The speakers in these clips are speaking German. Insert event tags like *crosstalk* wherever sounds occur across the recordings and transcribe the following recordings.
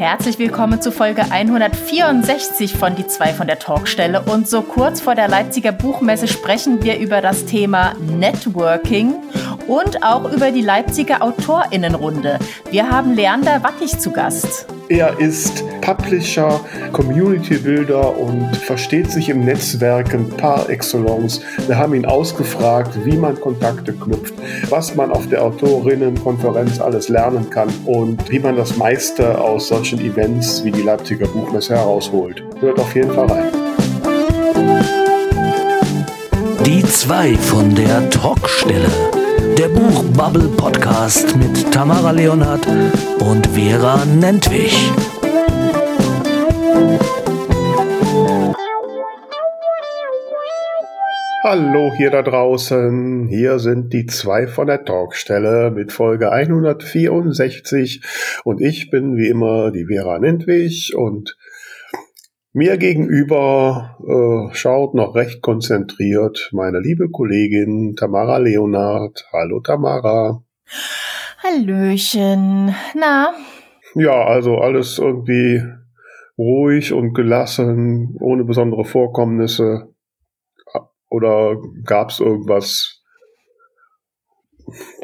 Herzlich willkommen zu Folge 164 von Die zwei von der Talkstelle. Und so kurz vor der Leipziger Buchmesse sprechen wir über das Thema Networking und auch über die Leipziger Autorinnenrunde. Wir haben Leander Wattig zu Gast. Er ist Publisher, Community Builder und versteht sich im Netzwerken par excellence. Wir haben ihn ausgefragt, wie man Kontakte knüpft, was man auf der Autorinnenkonferenz alles lernen kann und wie man das meiste aus solchen Events wie die Leipziger Buchmesse herausholt. Hört auf jeden Fall rein. Die zwei von der Talkstelle der Buchbubble Podcast mit Tamara Leonhardt und Vera Nentwich. Hallo hier da draußen, hier sind die zwei von der Talkstelle mit Folge 164 und ich bin wie immer die Vera Nentwich und mir gegenüber äh, schaut noch recht konzentriert meine liebe Kollegin Tamara Leonard. Hallo Tamara. Hallöchen. Na? Ja, also alles irgendwie ruhig und gelassen, ohne besondere Vorkommnisse. Oder gab es irgendwas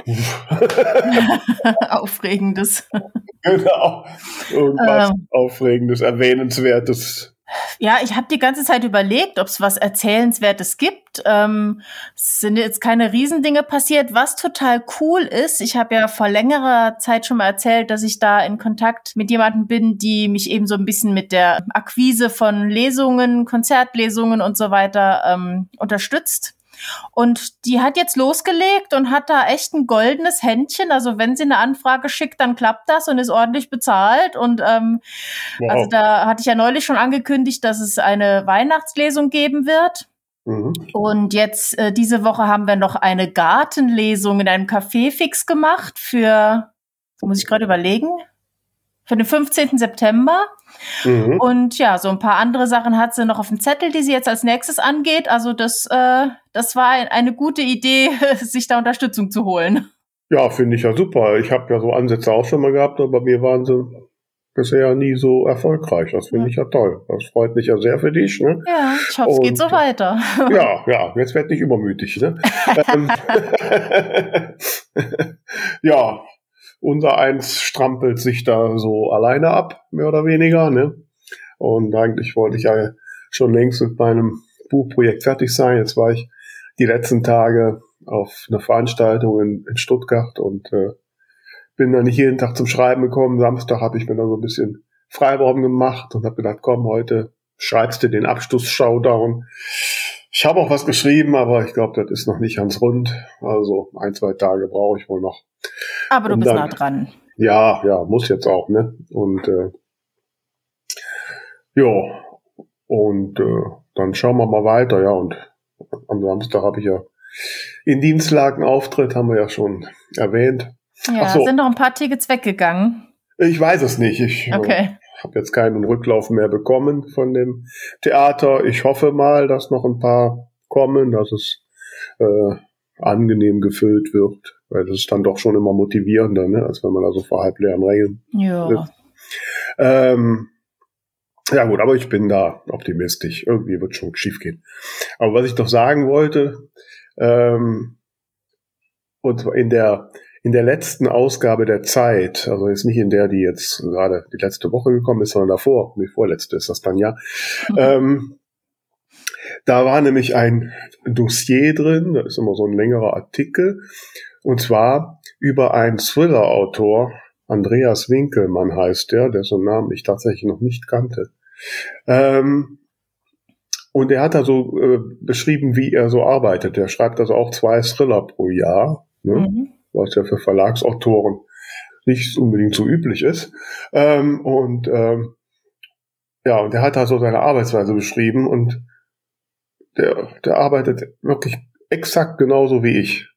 *laughs* Aufregendes. Genau. Irgendwas ähm, Aufregendes, Erwähnenswertes. Ja, ich habe die ganze Zeit überlegt, ob es was Erzählenswertes gibt. Ähm, es sind jetzt keine Riesendinge passiert, was total cool ist. Ich habe ja vor längerer Zeit schon mal erzählt, dass ich da in Kontakt mit jemandem bin, die mich eben so ein bisschen mit der Akquise von Lesungen, Konzertlesungen und so weiter ähm, unterstützt. Und die hat jetzt losgelegt und hat da echt ein goldenes Händchen. Also wenn sie eine Anfrage schickt, dann klappt das und ist ordentlich bezahlt. Und ähm, wow. also da hatte ich ja neulich schon angekündigt, dass es eine Weihnachtslesung geben wird. Mhm. Und jetzt äh, diese Woche haben wir noch eine Gartenlesung in einem Café fix gemacht für, muss ich gerade überlegen, für den 15. September. Mhm. Und ja, so ein paar andere Sachen hat sie noch auf dem Zettel, die sie jetzt als nächstes angeht. Also das, äh, das war eine gute Idee, *laughs* sich da Unterstützung zu holen. Ja, finde ich ja super. Ich habe ja so Ansätze auch schon mal gehabt, aber bei mir waren sie bisher nie so erfolgreich. Das finde ja. ich ja toll. Das freut mich ja sehr für dich. Ne? Ja, ich hoffe, es geht so weiter. *laughs* Ja, ja, jetzt werd nicht übermütig. Ne? *laughs* Ähm, ja, unser eins strampelt sich da so alleine ab, mehr oder weniger, ne? Und eigentlich wollte ich ja schon längst mit meinem Buchprojekt fertig sein. Jetzt war ich die letzten Tage auf einer Veranstaltung in, in Stuttgart und äh, bin dann nicht jeden Tag zum Schreiben gekommen. Samstag habe ich mir dann so ein bisschen Freiraum gemacht und habe gedacht, komm, heute schreibst du den Abschluss-Showdown. Ich habe auch was geschrieben, aber ich glaube, das ist noch nicht ganz rund. Also ein, zwei Tage brauche ich wohl noch. Aber du und bist dann, nah dran. Ja, ja, muss jetzt auch, ne? Und äh, ja, und äh, dann schauen wir mal weiter, ja. Und am Samstag habe ich ja in Dienstlagen Auftritt, haben wir ja schon erwähnt. Ja, so. sind noch ein paar Tickets weggegangen. Ich weiß es nicht. Ich äh, okay habe jetzt keinen Rücklauf mehr bekommen von dem Theater. Ich hoffe mal, dass noch ein paar kommen, dass es äh, angenehm gefüllt wird, weil das ist dann doch schon immer motivierender, ne, als wenn man da so vor halb leeren Rängen ja. ist. Ähm, ja gut, aber ich bin da optimistisch. Irgendwie wird schon schief gehen. Aber was ich doch sagen wollte, ähm, und in der in der letzten Ausgabe der Zeit, also jetzt nicht in der, die jetzt gerade die letzte Woche gekommen ist, sondern davor, die vorletzte ist das dann ja, mhm. ähm, da war nämlich ein Dossier drin, da ist immer so ein längerer Artikel, und zwar über einen Thriller-Autor, Andreas Winkelmann heißt der, dessen Namen ich tatsächlich noch nicht kannte. Ähm, und er hat da so äh, beschrieben, wie er so arbeitet. Er schreibt also auch zwei Thriller pro Jahr. Ne? Mhm was ja für Verlagsautoren nicht unbedingt so üblich ist. Ähm, und ähm, ja, und der hat da so seine Arbeitsweise beschrieben und der, der arbeitet wirklich exakt genauso wie ich.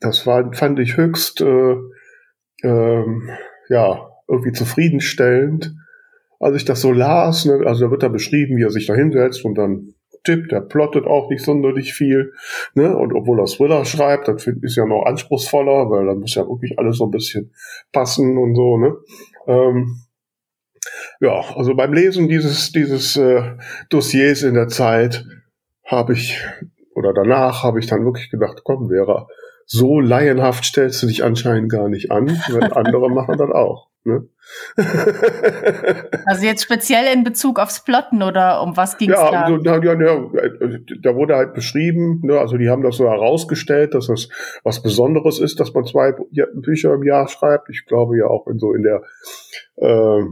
Das war, fand ich höchst, äh, ähm, ja, irgendwie zufriedenstellend. Als ich das so las, ne, also da wird da beschrieben, wie er sich da hinsetzt und dann tippt, der plottet auch nicht sonderlich viel. Ne? Und obwohl er Thriller schreibt, das ist ja noch anspruchsvoller, weil dann muss ja wirklich alles so ein bisschen passen und so. Ne? Ähm, ja, also beim Lesen dieses, dieses äh, Dossiers in der Zeit habe ich, oder danach habe ich dann wirklich gedacht, komm, Vera, so laienhaft stellst du dich anscheinend gar nicht an, weil andere *laughs* machen das auch. Ne? *laughs* also jetzt speziell in Bezug aufs Plotten oder um was ging es ja, da? Also, ja, ja, ja, da wurde halt beschrieben, ne, also die haben das so herausgestellt, dass das was Besonderes ist, dass man zwei Bücher im Jahr schreibt. Ich glaube ja auch in so in der äh,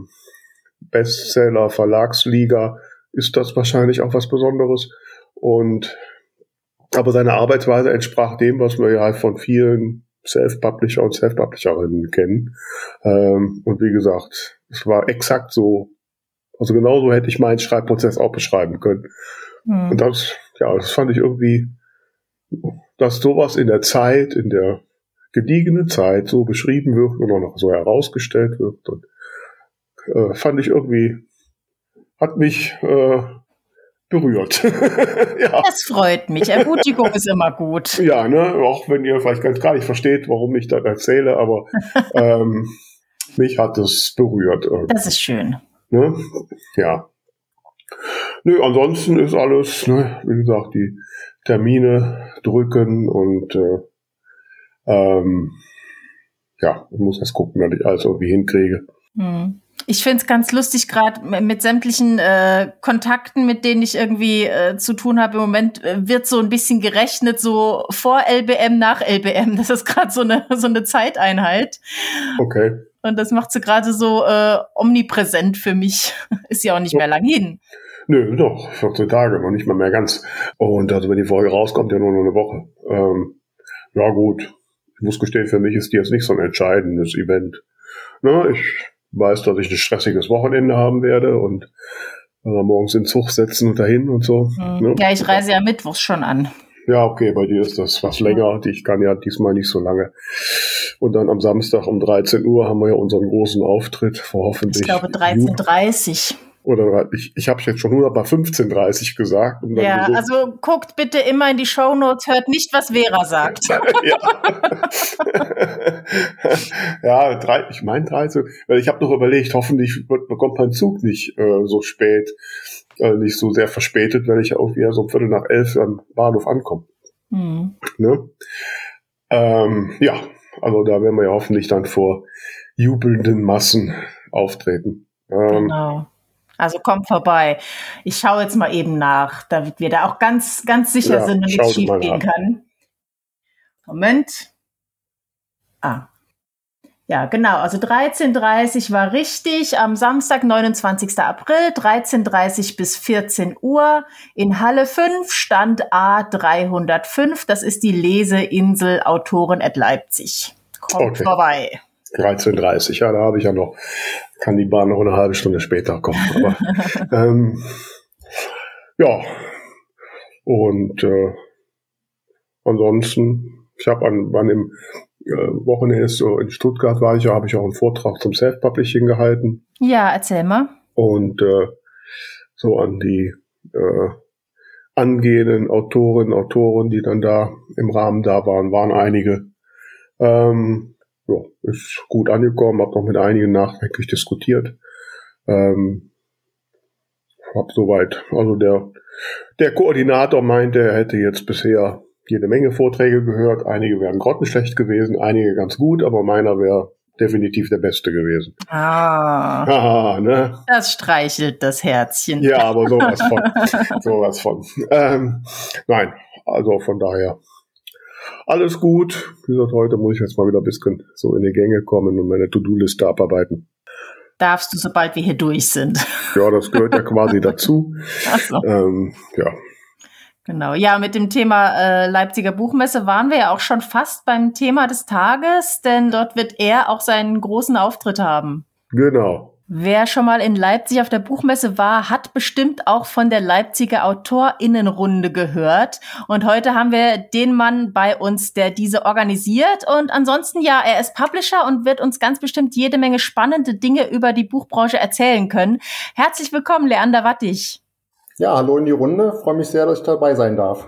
Bestseller Verlagsliga ist das wahrscheinlich auch was Besonderes. Und aber seine Arbeitsweise entsprach dem, was wir ja halt von vielen Self-Publisher und Self-Publisherinnen kennen. Ähm, und wie gesagt, es war exakt so, also genauso hätte ich meinen Schreibprozess auch beschreiben können. Mhm. Und das, ja, das fand ich irgendwie, dass sowas in der Zeit, in der gediegenen Zeit so beschrieben wird und auch noch so herausgestellt wird. Und, äh, fand ich irgendwie, hat mich äh, berührt. *laughs* ja. Das freut mich. Ermutigung *laughs* ist immer gut. Ja, ne, auch wenn ihr vielleicht ganz gar nicht versteht, warum ich das erzähle, aber *laughs* ähm, mich hat es berührt. Das ist schön. Ne? Ja. Nö, ansonsten ist alles, ne, wie gesagt, die Termine drücken und äh, ähm, ja, ich muss jetzt gucken, dass ich alles irgendwie hinkriege. Hm. Ich finde es ganz lustig, gerade mit sämtlichen äh, Kontakten, mit denen ich irgendwie äh, zu tun habe. Im Moment äh, wird so ein bisschen gerechnet, so vor LBM, nach LBM. Das ist gerade so eine, so eine Zeiteinheit. Okay. Und das macht sie gerade so äh, omnipräsent für mich. *laughs* ist ja auch nicht mehr lang hin. Nö, doch, 14 Tage, noch nicht mal mehr ganz. Und also wenn die Folge rauskommt, ja nur noch eine Woche. Ähm, ja gut, ich muss gestehen, für mich ist die jetzt nicht so ein entscheidendes Event. Na, ich weiß, dass ich ein stressiges Wochenende haben werde und äh, morgens in den Zug setzen und dahin und so. Mhm. Ne? Ja, ich reise ja mittwochs schon an. Ja, okay, bei dir ist das was länger. Ich kann ja diesmal nicht so lange. Und dann am Samstag um 13 Uhr haben wir ja unseren großen Auftritt vor hoffentlich. Ich glaube 13.30 oder ich, ich habe jetzt schon nur bei 15.30 gesagt. ja, so also guckt bitte immer in die Show Notes, hört nicht, was Vera sagt. *laughs* ja, *laughs* ja drei, ich meine 13, weil ich habe noch überlegt, hoffentlich bekommt mein Zug nicht äh, so spät, äh, nicht so sehr verspätet, wenn ich irgendwie so um Viertel nach elf am Bahnhof ankomme. Mhm. Ne? Ähm, ja, also da werden wir ja hoffentlich dann vor jubelnden Massen auftreten. Ähm, genau. Also kommt vorbei. Ich schaue jetzt mal eben nach, damit wir da auch ganz, ganz sicher ja, sind und nichts schief gehen kann. Moment. Ah. Ja, genau. Also 13.30 war richtig. Am Samstag, 29. April, 13.30 bis 14 Uhr in Halle 5, Stand A305. Das ist die Leseinsel Autoren at Leipzig. Kommt okay. vorbei. 13.30, ja, da habe ich ja noch, kann die Bahn noch eine halbe Stunde später kommen. Aber *laughs* ähm, ja, und äh, ansonsten, ich habe an, wann im äh, Wochenende so in Stuttgart war ich ja, habe ich auch einen Vortrag zum Self-Publishing gehalten. Ja, erzähl mal. Und äh, so an die äh, angehenden Autorinnen, Autoren, die dann da im Rahmen da waren, waren einige. Ähm, ja, ist gut angekommen, habe noch mit einigen nachträglich diskutiert. Ähm, hab soweit, also der, der Koordinator meinte, er hätte jetzt bisher jede Menge Vorträge gehört. Einige wären grottenschlecht gewesen, einige ganz gut, aber meiner wäre definitiv der beste gewesen. Ah. Aha, ne? Das streichelt das Herzchen. Ja, aber sowas von. sowas von. Ähm, nein, also von daher alles gut. Wie gesagt, heute muss ich jetzt mal wieder ein bisschen so in die Gänge kommen und meine To-Do-Liste abarbeiten. Darfst du, sobald wir hier durch sind. *laughs* Ja, das gehört ja quasi *laughs* dazu. Ach so. Ähm, ja. Genau, ja, mit dem Thema äh, Leipziger Buchmesse waren wir ja auch schon fast beim Thema des Tages, denn dort wird er auch seinen großen Auftritt haben. Genau. Wer schon mal in Leipzig auf der Buchmesse war, hat bestimmt auch von der Leipziger Autorinnenrunde gehört. Und heute haben wir den Mann bei uns, der diese organisiert. Und ansonsten, ja, er ist Publisher und wird uns ganz bestimmt jede Menge spannende Dinge über die Buchbranche erzählen können. Herzlich willkommen, Leander Wattig. Ja, hallo in die Runde. Freue mich sehr, dass ich dabei sein darf.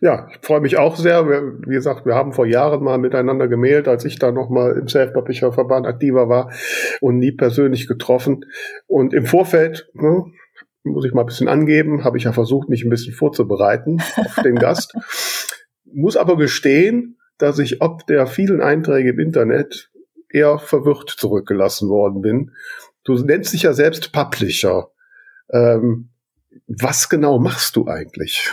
Ja, ich freue mich auch sehr. wie gesagt, wir haben vor Jahren mal miteinander gemailt, als ich da noch mal im Self-Publisher-Verband aktiver war und nie persönlich getroffen. Und im Vorfeld, ne, muss ich mal ein bisschen angeben, habe ich ja versucht, mich ein bisschen vorzubereiten auf den Gast. *laughs* Muss aber gestehen, dass ich ob der vielen Einträge im Internet eher verwirrt zurückgelassen worden bin. Du nennst dich ja selbst Publisher. Ähm, was genau machst du eigentlich?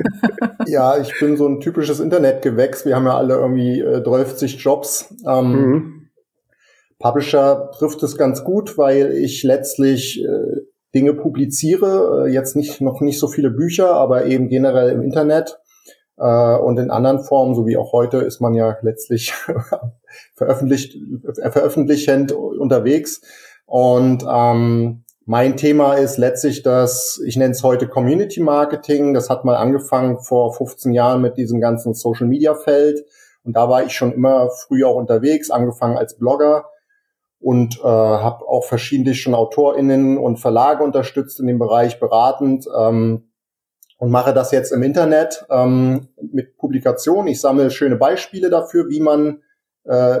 *laughs* ja, ich bin so ein typisches Internetgewächs. Wir haben ja alle irgendwie äh, 12 Jobs. Ähm, mhm. Publisher trifft es ganz gut, weil ich letztlich äh, Dinge publiziere. Äh, jetzt nicht noch nicht so viele Bücher, aber eben generell im Internet. Äh, und in anderen Formen, so wie auch heute, ist man ja letztlich *laughs* veröffentlicht, äh, veröffentlichend unterwegs. Und ähm, mein Thema ist letztlich das, ich nenne es heute Community Marketing. Das hat mal angefangen vor 15 Jahren mit diesem ganzen Social Media Feld. Und da war ich schon immer früh auch unterwegs, angefangen als Blogger und äh, habe auch verschiedene schon AutorInnen und Verlage unterstützt in dem Bereich beratend ähm, und mache das jetzt im Internet ähm, mit Publikationen. Ich sammle schöne Beispiele dafür, wie man äh,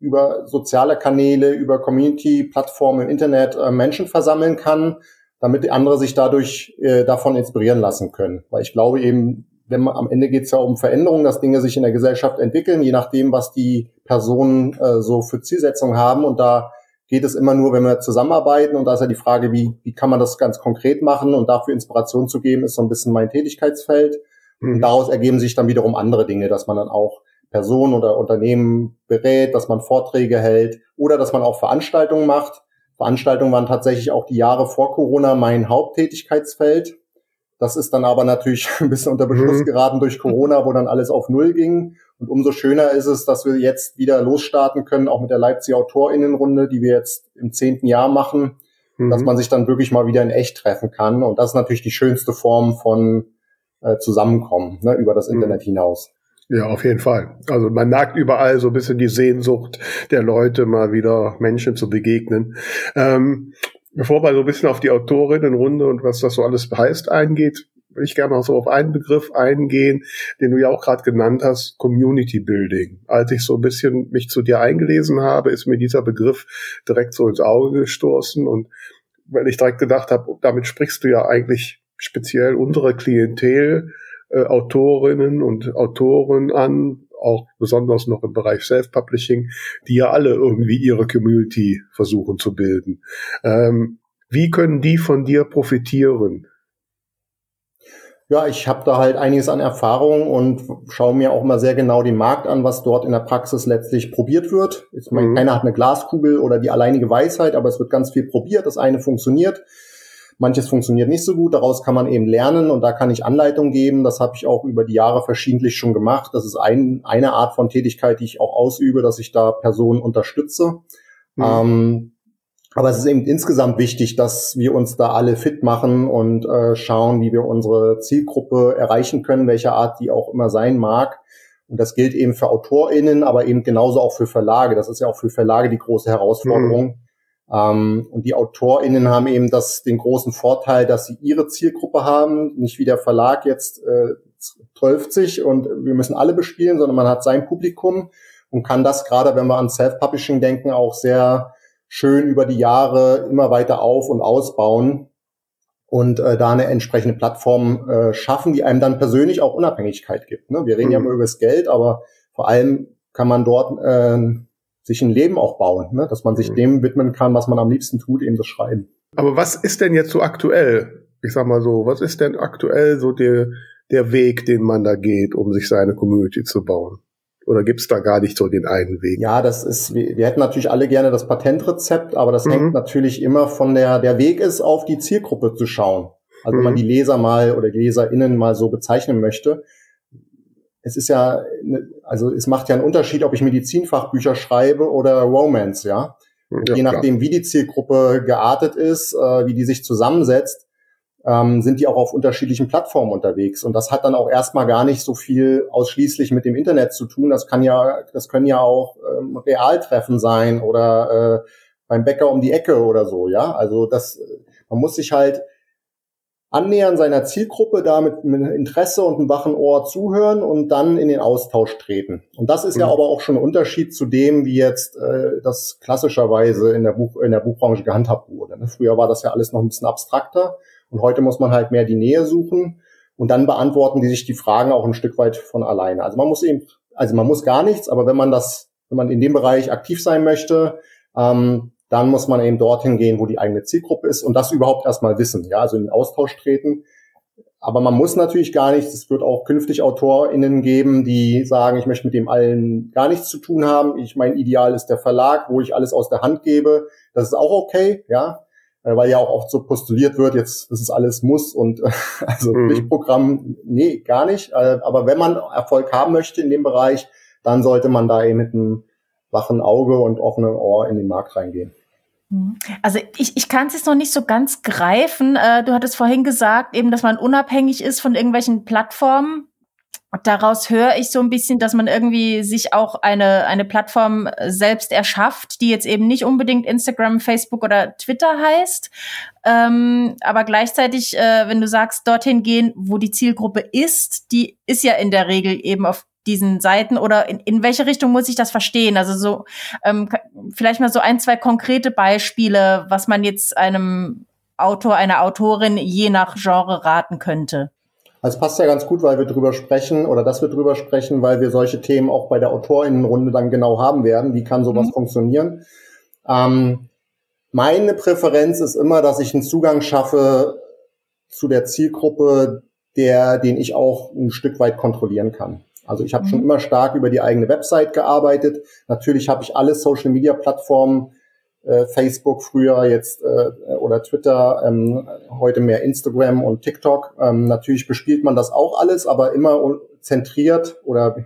über soziale Kanäle, über Community-Plattformen im Internet äh, Menschen versammeln kann, damit andere sich dadurch äh, davon inspirieren lassen können. Weil ich glaube eben, wenn man am Ende geht es ja um Veränderungen, dass Dinge sich in der Gesellschaft entwickeln, je nachdem, was die Personen äh, so für Zielsetzungen haben. Und da geht es immer nur, wenn wir zusammenarbeiten. Und da ist ja die Frage, wie, wie kann man das ganz konkret machen und dafür Inspiration zu geben, ist so ein bisschen mein Tätigkeitsfeld. Mhm. Und daraus ergeben sich dann wiederum andere Dinge, dass man dann auch Personen oder Unternehmen berät, dass man Vorträge hält oder dass man auch Veranstaltungen macht. Veranstaltungen waren tatsächlich auch die Jahre vor Corona mein Haupttätigkeitsfeld. Das ist dann aber natürlich *laughs* ein bisschen unter Beschluss mhm. geraten durch Corona, wo dann alles auf Null ging. Und umso schöner ist es, dass wir jetzt wieder losstarten können, auch mit der Leipzig Autorinnenrunde, die wir jetzt im zehnten Jahr machen, mhm. dass man sich dann wirklich mal wieder in echt treffen kann. Und das ist natürlich die schönste Form von äh, Zusammenkommen ne, über das mhm. Internet hinaus. Ja, auf jeden Fall. Also man merkt überall so ein bisschen die Sehnsucht der Leute, mal wieder Menschen zu begegnen. Ähm, bevor wir so ein bisschen auf die Autorinnenrunde und was das so alles heißt eingeht, will ich gerne auch so auf einen Begriff eingehen, den du ja auch gerade genannt hast, Community Building. Als ich so ein bisschen mich zu dir eingelesen habe, ist mir dieser Begriff direkt so ins Auge gestoßen und weil ich direkt gedacht habe, damit sprichst du ja eigentlich speziell unsere Klientel äh, Autorinnen und Autoren an, auch besonders noch im Bereich Self-Publishing, die ja alle irgendwie ihre Community versuchen zu bilden. Ähm, wie können die von dir profitieren? Ja, ich habe da halt einiges an Erfahrung und schaue mir auch mal sehr genau den Markt an, was dort in der Praxis letztlich probiert wird. Ich meine, mhm. keiner hat eine Glaskugel oder die alleinige Weisheit, aber es wird ganz viel probiert. Das eine funktioniert, Manches funktioniert nicht so gut, daraus kann man eben lernen und da kann ich Anleitung geben. Das habe ich auch über die Jahre verschiedentlich schon gemacht. Das ist ein, eine Art von Tätigkeit, die ich auch ausübe, dass ich da Personen unterstütze. Mhm. Ähm, aber es ist eben insgesamt wichtig, dass wir uns da alle fit machen und äh, schauen, wie wir unsere Zielgruppe erreichen können, welcher Art die auch immer sein mag. Und das gilt eben für AutorInnen, aber eben genauso auch für Verlage. Das ist ja auch für Verlage die große Herausforderung. Mhm ähm, und die AutorInnen haben eben das, den großen Vorteil, dass sie ihre Zielgruppe haben, nicht wie der Verlag jetzt äh, 12 und wir müssen alle bespielen, sondern man hat sein Publikum und kann das gerade, wenn wir an Self-Publishing denken, auch sehr schön über die Jahre immer weiter auf und ausbauen und äh, da eine entsprechende Plattform äh, schaffen, die einem dann persönlich auch Unabhängigkeit gibt. Ne? Wir reden mhm. ja immer über das Geld, aber vor allem kann man dort äh, sich ein Leben auch bauen, ne? dass man sich mhm. dem widmen kann, was man am liebsten tut, eben das Schreiben. Aber was ist denn jetzt so aktuell? Ich sag mal so, was ist denn aktuell so der, der Weg, den man da geht, um sich seine Community zu bauen? Oder gibt's da gar nicht so den einen Weg? Ja, das ist, wir, wir hätten natürlich alle gerne das Patentrezept, aber das mhm. hängt natürlich immer von der, der Weg ist, auf die Zielgruppe zu schauen. Also mhm. wenn man mhm. die Leser mal oder die LeserInnen mal so bezeichnen möchte, es ist ja, ne, also es macht ja einen Unterschied, ob ich Medizinfachbücher schreibe oder Romance, ja. ja Je nachdem, klar. wie die Zielgruppe geartet ist, äh, wie die sich zusammensetzt, ähm, sind die auch auf unterschiedlichen Plattformen unterwegs. Und das hat dann auch erstmal gar nicht so viel ausschließlich mit dem Internet zu tun. Das kann ja, das können ja auch ähm, Realtreffen sein oder äh, beim Bäcker um die Ecke oder so, ja. Also das, man muss sich halt Annähern seiner Zielgruppe, da mit, mit Interesse und einem wachen Ohr zuhören und dann in den Austausch treten. Und das ist mhm. ja aber auch schon ein Unterschied zu dem, wie jetzt äh, das klassischerweise in der, Buch, in der Buchbranche gehandhabt wurde. Ne? Früher war das ja alles noch ein bisschen abstrakter und heute muss man halt mehr die Nähe suchen und dann beantworten die sich die Fragen auch ein Stück weit von alleine. Also man muss eben, also man muss gar nichts, aber wenn man das, wenn man in dem Bereich aktiv sein möchte, ähm, dann muss man eben dorthin gehen, wo die eigene Zielgruppe ist und das überhaupt erstmal wissen, ja, also in den Austausch treten. Aber man muss natürlich gar nichts. Es wird auch künftig AutorInnen geben, die sagen, ich möchte mit dem allen gar nichts zu tun haben. Ich mein Ideal ist der Verlag, wo ich alles aus der Hand gebe. Das ist auch okay, ja, äh, weil ja auch oft so postuliert wird, jetzt, das ist alles muss und *laughs* also mhm. Pflichtprogramm, nee, gar nicht. Äh, aber wenn man Erfolg haben möchte in dem Bereich, dann sollte man da eben mit einem wachen Auge und offenem Ohr in den Markt reingehen. Mhm. Also ich, ich kann es jetzt noch nicht so ganz greifen. Äh, du hattest vorhin gesagt, eben, dass man unabhängig ist von irgendwelchen Plattformen. Daraus höre ich so ein bisschen, dass man irgendwie sich auch eine, eine Plattform selbst erschafft, die jetzt eben nicht unbedingt Instagram, Facebook oder Twitter heißt. Ähm, aber gleichzeitig, äh, wenn du sagst, dorthin gehen, wo die Zielgruppe ist, die ist ja in der Regel eben auf diesen Seiten oder in, in welche Richtung muss ich das verstehen? Also so ähm, vielleicht mal so ein, zwei konkrete Beispiele, was man jetzt einem Autor, einer Autorin je nach Genre raten könnte. Also es passt ja ganz gut, weil wir drüber sprechen oder dass wir drüber sprechen, weil wir solche Themen auch bei der Autorinnenrunde dann genau haben werden. Wie kann sowas mhm. funktionieren? Ähm, meine Präferenz ist immer, dass ich einen Zugang schaffe zu der Zielgruppe, der, den ich auch ein Stück weit kontrollieren kann. Also ich habe mhm. schon immer stark über die eigene Website gearbeitet. Natürlich habe ich alle Social-Media-Plattformen, äh, Facebook früher jetzt äh, oder Twitter, ähm, heute mehr Instagram und TikTok. Ähm, natürlich bespielt man das auch alles, aber immer zentriert oder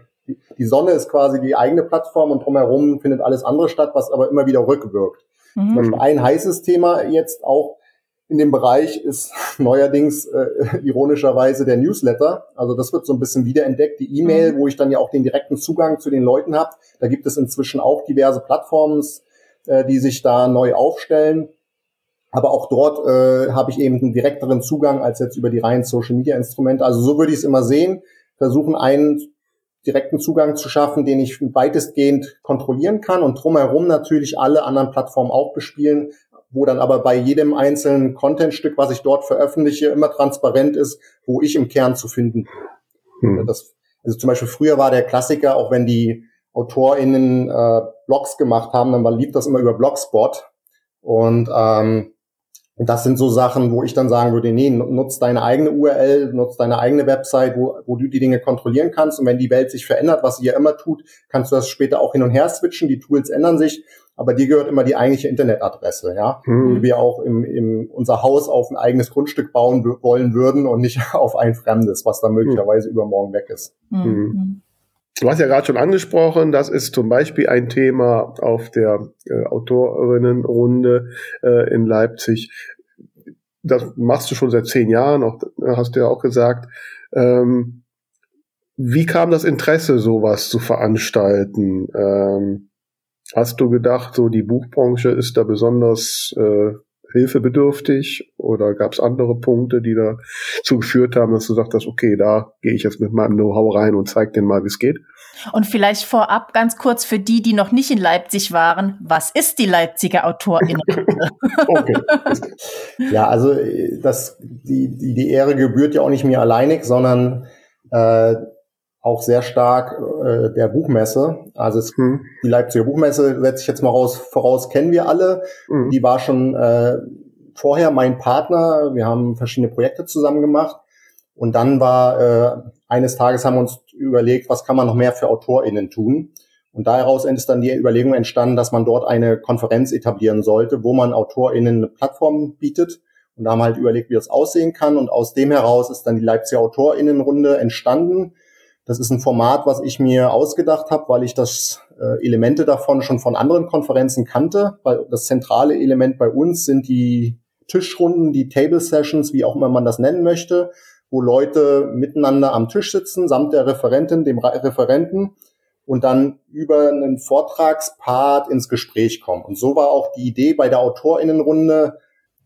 die Sonne ist quasi die eigene Plattform und drumherum findet alles andere statt, was aber immer wieder rückwirkt. Mhm. Beispiel ein heißes Thema jetzt auch in dem Bereich ist *laughs* neuerdings äh, ironischerweise der Newsletter. Also das wird so ein bisschen wiederentdeckt, die E-Mail, mhm. wo ich dann ja auch den direkten Zugang zu den Leuten habe. Da gibt es inzwischen auch diverse Plattformen, äh, die sich da neu aufstellen. Aber auch dort äh, habe ich eben einen direkteren Zugang als jetzt über die reinen Social-Media-Instrumente. Also so würde ich es immer sehen. Versuchen einen direkten Zugang zu schaffen, den ich weitestgehend kontrollieren kann und drumherum natürlich alle anderen Plattformen auch bespielen, wo dann aber bei jedem einzelnen Contentstück, was ich dort veröffentliche, immer transparent ist, wo ich im Kern zu finden bin. Hm. Das, also zum Beispiel früher war der Klassiker, auch wenn die AutorInnen äh, Blogs gemacht haben, dann lief das immer über Blogspot. Und ähm, das sind so Sachen, wo ich dann sagen würde, nee, nutz deine eigene URL, nutz deine eigene Website, wo, wo du die Dinge kontrollieren kannst. Und wenn die Welt sich verändert, was sie ja immer tut, kannst du das später auch hin und her switchen. Die Tools ändern sich aber dir gehört immer die eigentliche Internetadresse, ja, mhm. die wir auch im, im unser Haus auf ein eigenes Grundstück bauen wollen würden und nicht *laughs* auf ein fremdes, was dann möglicherweise mhm. übermorgen weg ist. Mhm. mhm. Du hast ja gerade schon angesprochen, das ist zum Beispiel ein Thema auf der äh, Autorinnenrunde äh, in Leipzig. Das machst du schon seit zehn Jahren, auch, hast du ja auch gesagt. Ähm, wie kam das Interesse, sowas zu veranstalten? Ähm, Hast du gedacht, so die Buchbranche ist da besonders äh, hilfebedürftig oder gab es andere Punkte, die dazu geführt haben, dass du sagtest, okay, da gehe ich jetzt mit meinem Know-how rein und zeig denen mal, wie es geht? Und vielleicht vorab ganz kurz für die, die noch nicht in Leipzig waren, was ist die Leipziger Autorin? *laughs* okay. Ja, also das, die, die, die Ehre gebührt ja auch nicht mir alleinig, sondern äh, auch sehr stark äh, der Buchmesse. Also es, hm. die Leipziger Buchmesse, setze ich jetzt mal raus, voraus, kennen wir alle. Hm. Die war schon äh, vorher mein Partner. Wir haben verschiedene Projekte zusammen gemacht. Und dann war äh, eines Tages haben wir uns überlegt, was kann man noch mehr für AutorInnen tun. Und daraus ist dann die Überlegung entstanden, dass man dort eine Konferenz etablieren sollte, wo man AutorInnen eine Plattform bietet. Und da haben wir halt überlegt, wie das aussehen kann. Und aus dem heraus ist dann die Leipziger AutorInnenrunde entstanden das ist ein Format, was ich mir ausgedacht habe, weil ich das äh, Elemente davon schon von anderen Konferenzen kannte, weil das zentrale Element bei uns sind die Tischrunden, die Table Sessions, wie auch immer man das nennen möchte, wo Leute miteinander am Tisch sitzen, samt der Referentin, dem Referenten und dann über einen Vortragspart ins Gespräch kommen. Und so war auch die Idee bei der Autorinnenrunde,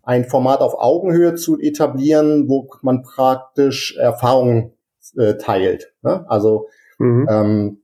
ein Format auf Augenhöhe zu etablieren, wo man praktisch Erfahrungen äh, teilt. Ne? Also mhm. ähm,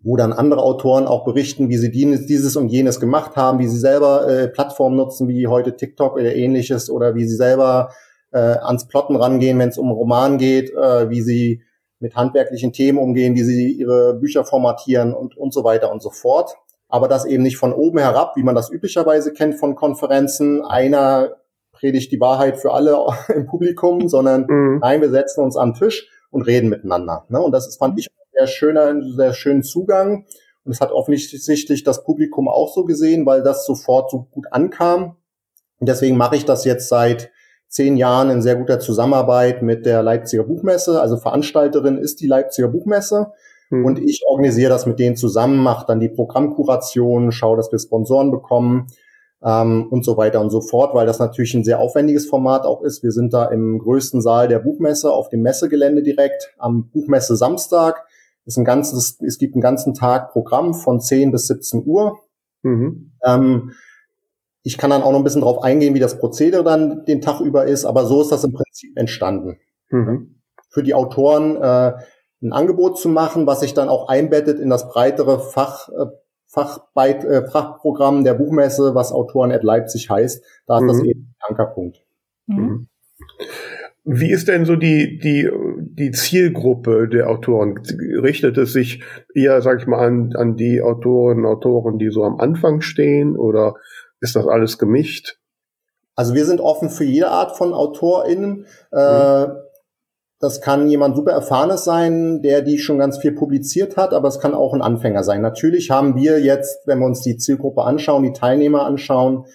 wo dann andere Autoren auch berichten, wie sie dieses und jenes gemacht haben, wie sie selber äh, Plattformen nutzen, wie heute TikTok oder ähnliches, oder wie sie selber äh, ans Plotten rangehen, wenn es um Roman geht, äh, wie sie mit handwerklichen Themen umgehen, wie sie ihre Bücher formatieren und, und so weiter und so fort. Aber das eben nicht von oben herab, wie man das üblicherweise kennt von Konferenzen. Einer predigt die Wahrheit für alle *laughs* im Publikum, sondern mhm. nein, wir setzen uns am Tisch und reden miteinander. Ne? Und das ist, fand ich sehr schöner, sehr schönen Zugang. Und es hat offensichtlich das Publikum auch so gesehen, weil das sofort so gut ankam. Und deswegen mache ich das jetzt seit zehn Jahren in sehr guter Zusammenarbeit mit der Leipziger Buchmesse. Also Veranstalterin ist die Leipziger Buchmesse. Mhm. Und ich organisiere das mit denen zusammen, mache dann die Programmkuration, schaue, dass wir Sponsoren bekommen ähm, und so weiter und so fort, weil das natürlich ein sehr aufwendiges Format auch ist. Wir sind da im größten Saal der Buchmesse auf dem Messegelände direkt am Buchmesse Samstag. Ist ein ganzes, es gibt einen ganzen Tag Programm von 10 bis 17 Uhr. Mhm. Ähm, ich kann dann auch noch ein bisschen drauf eingehen, wie das Prozedere dann den Tag über ist, aber so ist das im Prinzip entstanden. Mhm. Für die Autoren äh, ein Angebot zu machen, was sich dann auch einbettet in das breitere Fach, äh, Fachbeit, äh, Fachprogramm der Buchmesse, was Autoren at Leipzig heißt. Da ist mhm. das eben ein Ankerpunkt. Mhm. mhm. Wie ist denn so die, die, die Zielgruppe der Autoren? Richtet es sich eher, sag ich mal, an, an die Autorinnen und Autoren, die so am Anfang stehen oder ist das alles gemischt? Also wir sind offen für jede Art von AutorInnen. Äh, mhm. Das kann jemand super Erfahrenes sein, der die schon ganz viel publiziert hat, aber es kann auch ein Anfänger sein. Natürlich haben wir jetzt, wenn wir uns die Zielgruppe anschauen, die Teilnehmer anschauen,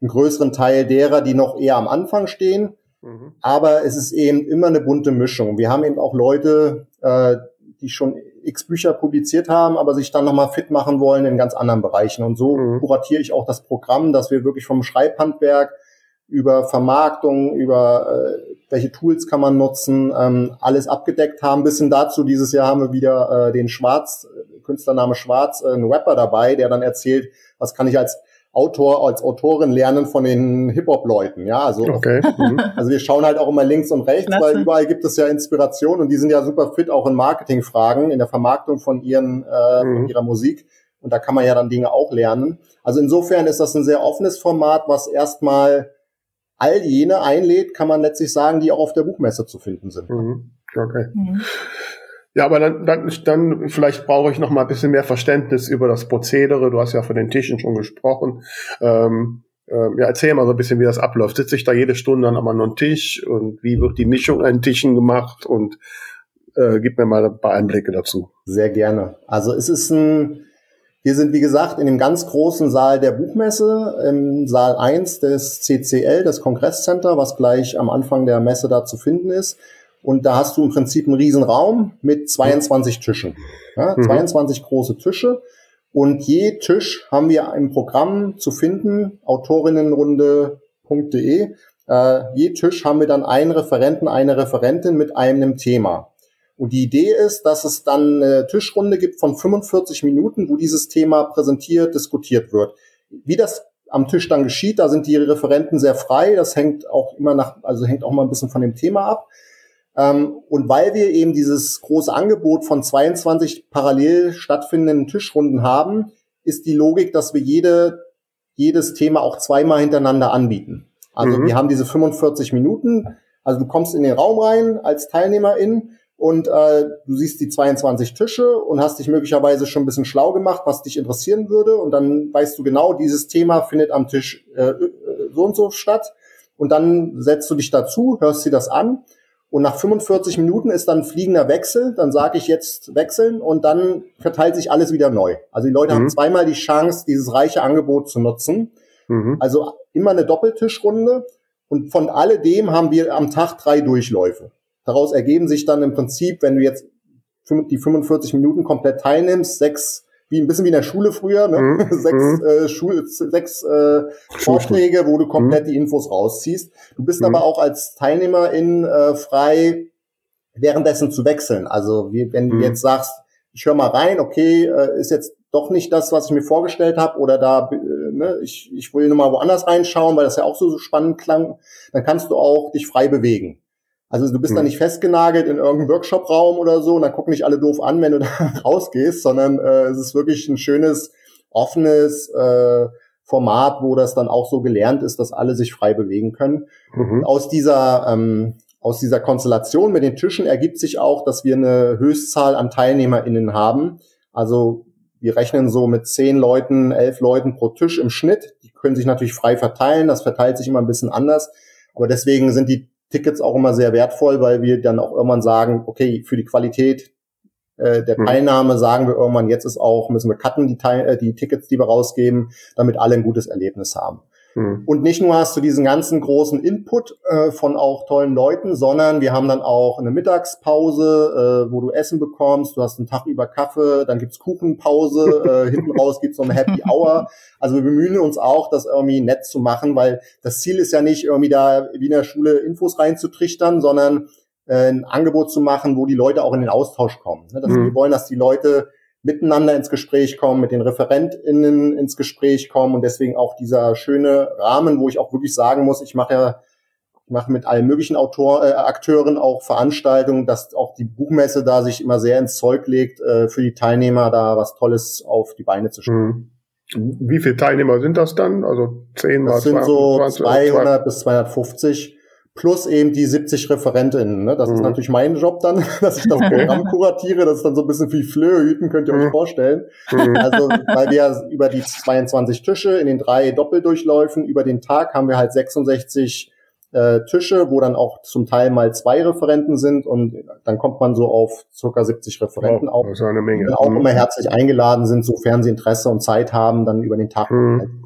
einen größeren Teil derer, die noch eher am Anfang stehen. Mhm. Aber es ist eben immer eine bunte Mischung. Wir haben eben auch Leute, äh, die schon x Bücher publiziert haben, aber sich dann nochmal fit machen wollen in ganz anderen Bereichen. Und so mhm. kuratiere ich auch das Programm, dass wir wirklich vom Schreibhandwerk über Vermarktung, über äh, welche Tools kann man nutzen, ähm, alles abgedeckt haben. Bis hin dazu, dieses Jahr haben wir wieder äh, den Schwarz, Künstlername Schwarz, äh, einen Rapper dabei, der dann erzählt, was kann ich als Autor, als Autorin lernen von den Hip-Hop-Leuten. Ja, also, okay. *laughs* mhm. also wir schauen halt auch immer links und rechts, Klasse. weil überall gibt es ja Inspiration und die sind ja super fit auch in Marketingfragen, in der Vermarktung von ihren, äh, mhm. von ihrer Musik. Und da kann man ja dann Dinge auch lernen. Also insofern ist das ein sehr offenes Format, was erstmal all jene einlädt, kann man letztlich sagen, die auch auf der Buchmesse zu finden sind. Mhm. Okay. Mhm. Ja, aber dann, dann, dann vielleicht brauche ich noch mal ein bisschen mehr Verständnis über das Prozedere. Du hast ja von den Tischen schon gesprochen. Ähm, ähm, ja, erzähl mal so ein bisschen, wie das abläuft. Sitze ich da jede Stunde dann aber noch einen Tisch und wie wird die Mischung an Tischen gemacht und äh, gib mir mal ein paar Einblicke dazu. Sehr gerne. Also es ist ein wir sind, wie gesagt, in dem ganz großen Saal der Buchmesse, im Saal 1 des CCL, des Kongresscenter, was gleich am Anfang der Messe da zu finden ist. Und da hast du im Prinzip einen riesen Raum mit 22 Tischen. Ja, mhm. 22 große Tische. Und je Tisch haben wir im Programm zu finden, autorinnenrunde.de. Äh, je Tisch haben wir dann einen Referenten, eine Referentin mit einem Thema. Und die Idee ist, dass es dann eine Tischrunde gibt von 45 Minuten, wo dieses Thema präsentiert, diskutiert wird. Wie das am Tisch dann geschieht, da sind die Referenten sehr frei. Das hängt auch immer nach, also hängt auch mal ein bisschen von dem Thema ab. Ähm, und weil wir eben dieses große Angebot von 22 parallel stattfindenden Tischrunden haben, ist die Logik, dass wir jede, jedes Thema auch zweimal hintereinander anbieten. Also mhm. wir haben diese 45 Minuten. Also du kommst in den Raum rein als Teilnehmerin und äh, du siehst die 22 Tische und hast dich möglicherweise schon ein bisschen schlau gemacht, was dich interessieren würde und dann weißt du genau, dieses Thema findet am Tisch äh, äh, so und so statt und dann setzt du dich dazu, hörst dir das an und nach 45 Minuten ist dann fliegender Wechsel, dann sage ich jetzt wechseln und dann verteilt sich alles wieder neu. Also die Leute mhm. haben zweimal die Chance, dieses reiche Angebot zu nutzen. Mhm. Also immer eine Doppeltischrunde und von alledem haben wir am Tag drei Durchläufe. Daraus ergeben sich dann im Prinzip, wenn du jetzt die 45 Minuten komplett teilnimmst, sechs wie ein bisschen wie in der Schule früher, ne? Mhm. *laughs* sechs, mhm. äh, Schul sechs äh, Vorträge, wo du komplett mhm. die Infos rausziehst. Du bist mhm. aber auch als Teilnehmerin äh, frei, währenddessen zu wechseln. Also wie, wenn du mhm. jetzt sagst, ich höre mal rein, okay, äh, ist jetzt doch nicht das, was ich mir vorgestellt habe, oder da äh, ne, ich, ich will nur mal woanders reinschauen, weil das ja auch so, so spannend klang, dann kannst du auch dich frei bewegen. Also du bist mhm. da nicht festgenagelt in irgendeinem Workshop-Raum oder so und dann gucken dich alle doof an, wenn du *laughs* da rausgehst, sondern äh, es ist wirklich ein schönes, offenes äh, Format, wo das dann auch so gelernt ist, dass alle sich frei bewegen können. Mhm. Aus dieser ähm, aus dieser Konstellation mit den Tischen ergibt sich auch, dass wir eine Höchstzahl an TeilnehmerInnen haben. Also wir rechnen so mit zehn Leuten, elf Leuten pro Tisch im Schnitt. Die können sich natürlich frei verteilen. Das verteilt sich immer ein bisschen anders. Aber deswegen sind die Tickets auch immer sehr wertvoll, weil wir dann auch irgendwann sagen, okay, für die Qualität äh, der hm. Teilnahme sagen wir irgendwann, jetzt ist auch, müssen wir cutten, die, Teil, äh, die Tickets, die wir rausgeben, damit alle ein gutes Erlebnis haben. Mhm. Und nicht nur hast du diesen ganzen großen Input äh, von auch tollen Leuten, sondern wir haben dann auch eine Mittagspause, äh, wo du Essen bekommst, du hast einen Tag über Kaffee, dann gibt's Kuchenpause, *laughs* äh, hinten raus gibt's noch eine Happy Hour. Also wir bemühen uns auch, das irgendwie nett zu machen, weil das Ziel ist ja nicht irgendwie da wie in der Schule Infos reinzutrichtern, sondern äh, ein Angebot zu machen, wo die Leute auch in den Austausch kommen. Ne? Das, mhm. Wir wollen, dass die Leute miteinander ins Gespräch kommen, mit den ReferentInnen ins Gespräch kommen und deswegen auch dieser schöne Rahmen, wo ich auch wirklich sagen muss, ich mache ja ich mache mit allen möglichen Autor, äh, Akteuren auch Veranstaltungen, dass auch die Buchmesse da sich immer sehr ins Zeug legt, äh, für die Teilnehmer da was Tolles auf die Beine zu stellen. Mhm. Wie viele Teilnehmer sind das dann? Also 10 mal Das sind 20, so 200 bis 250 plus eben die 70 Referentinnen. Ne? Das mhm. ist natürlich mein Job dann, *laughs* dass ich das Programm *laughs* kuratiere. Das ist dann so ein bisschen wie Flöhüten, könnt ihr euch mhm. vorstellen. Mhm. Also, weil wir über die 22 Tische in den drei Doppeldurchläufen über den Tag haben wir halt 66 äh, Tische, wo dann auch zum Teil mal zwei Referenten sind und dann kommt man so auf circa 70 Referenten oh, auf. Das ist eine Menge. Die auch mhm. immer herzlich eingeladen sind, sofern sie Interesse und Zeit haben, dann über den Tag. Mhm.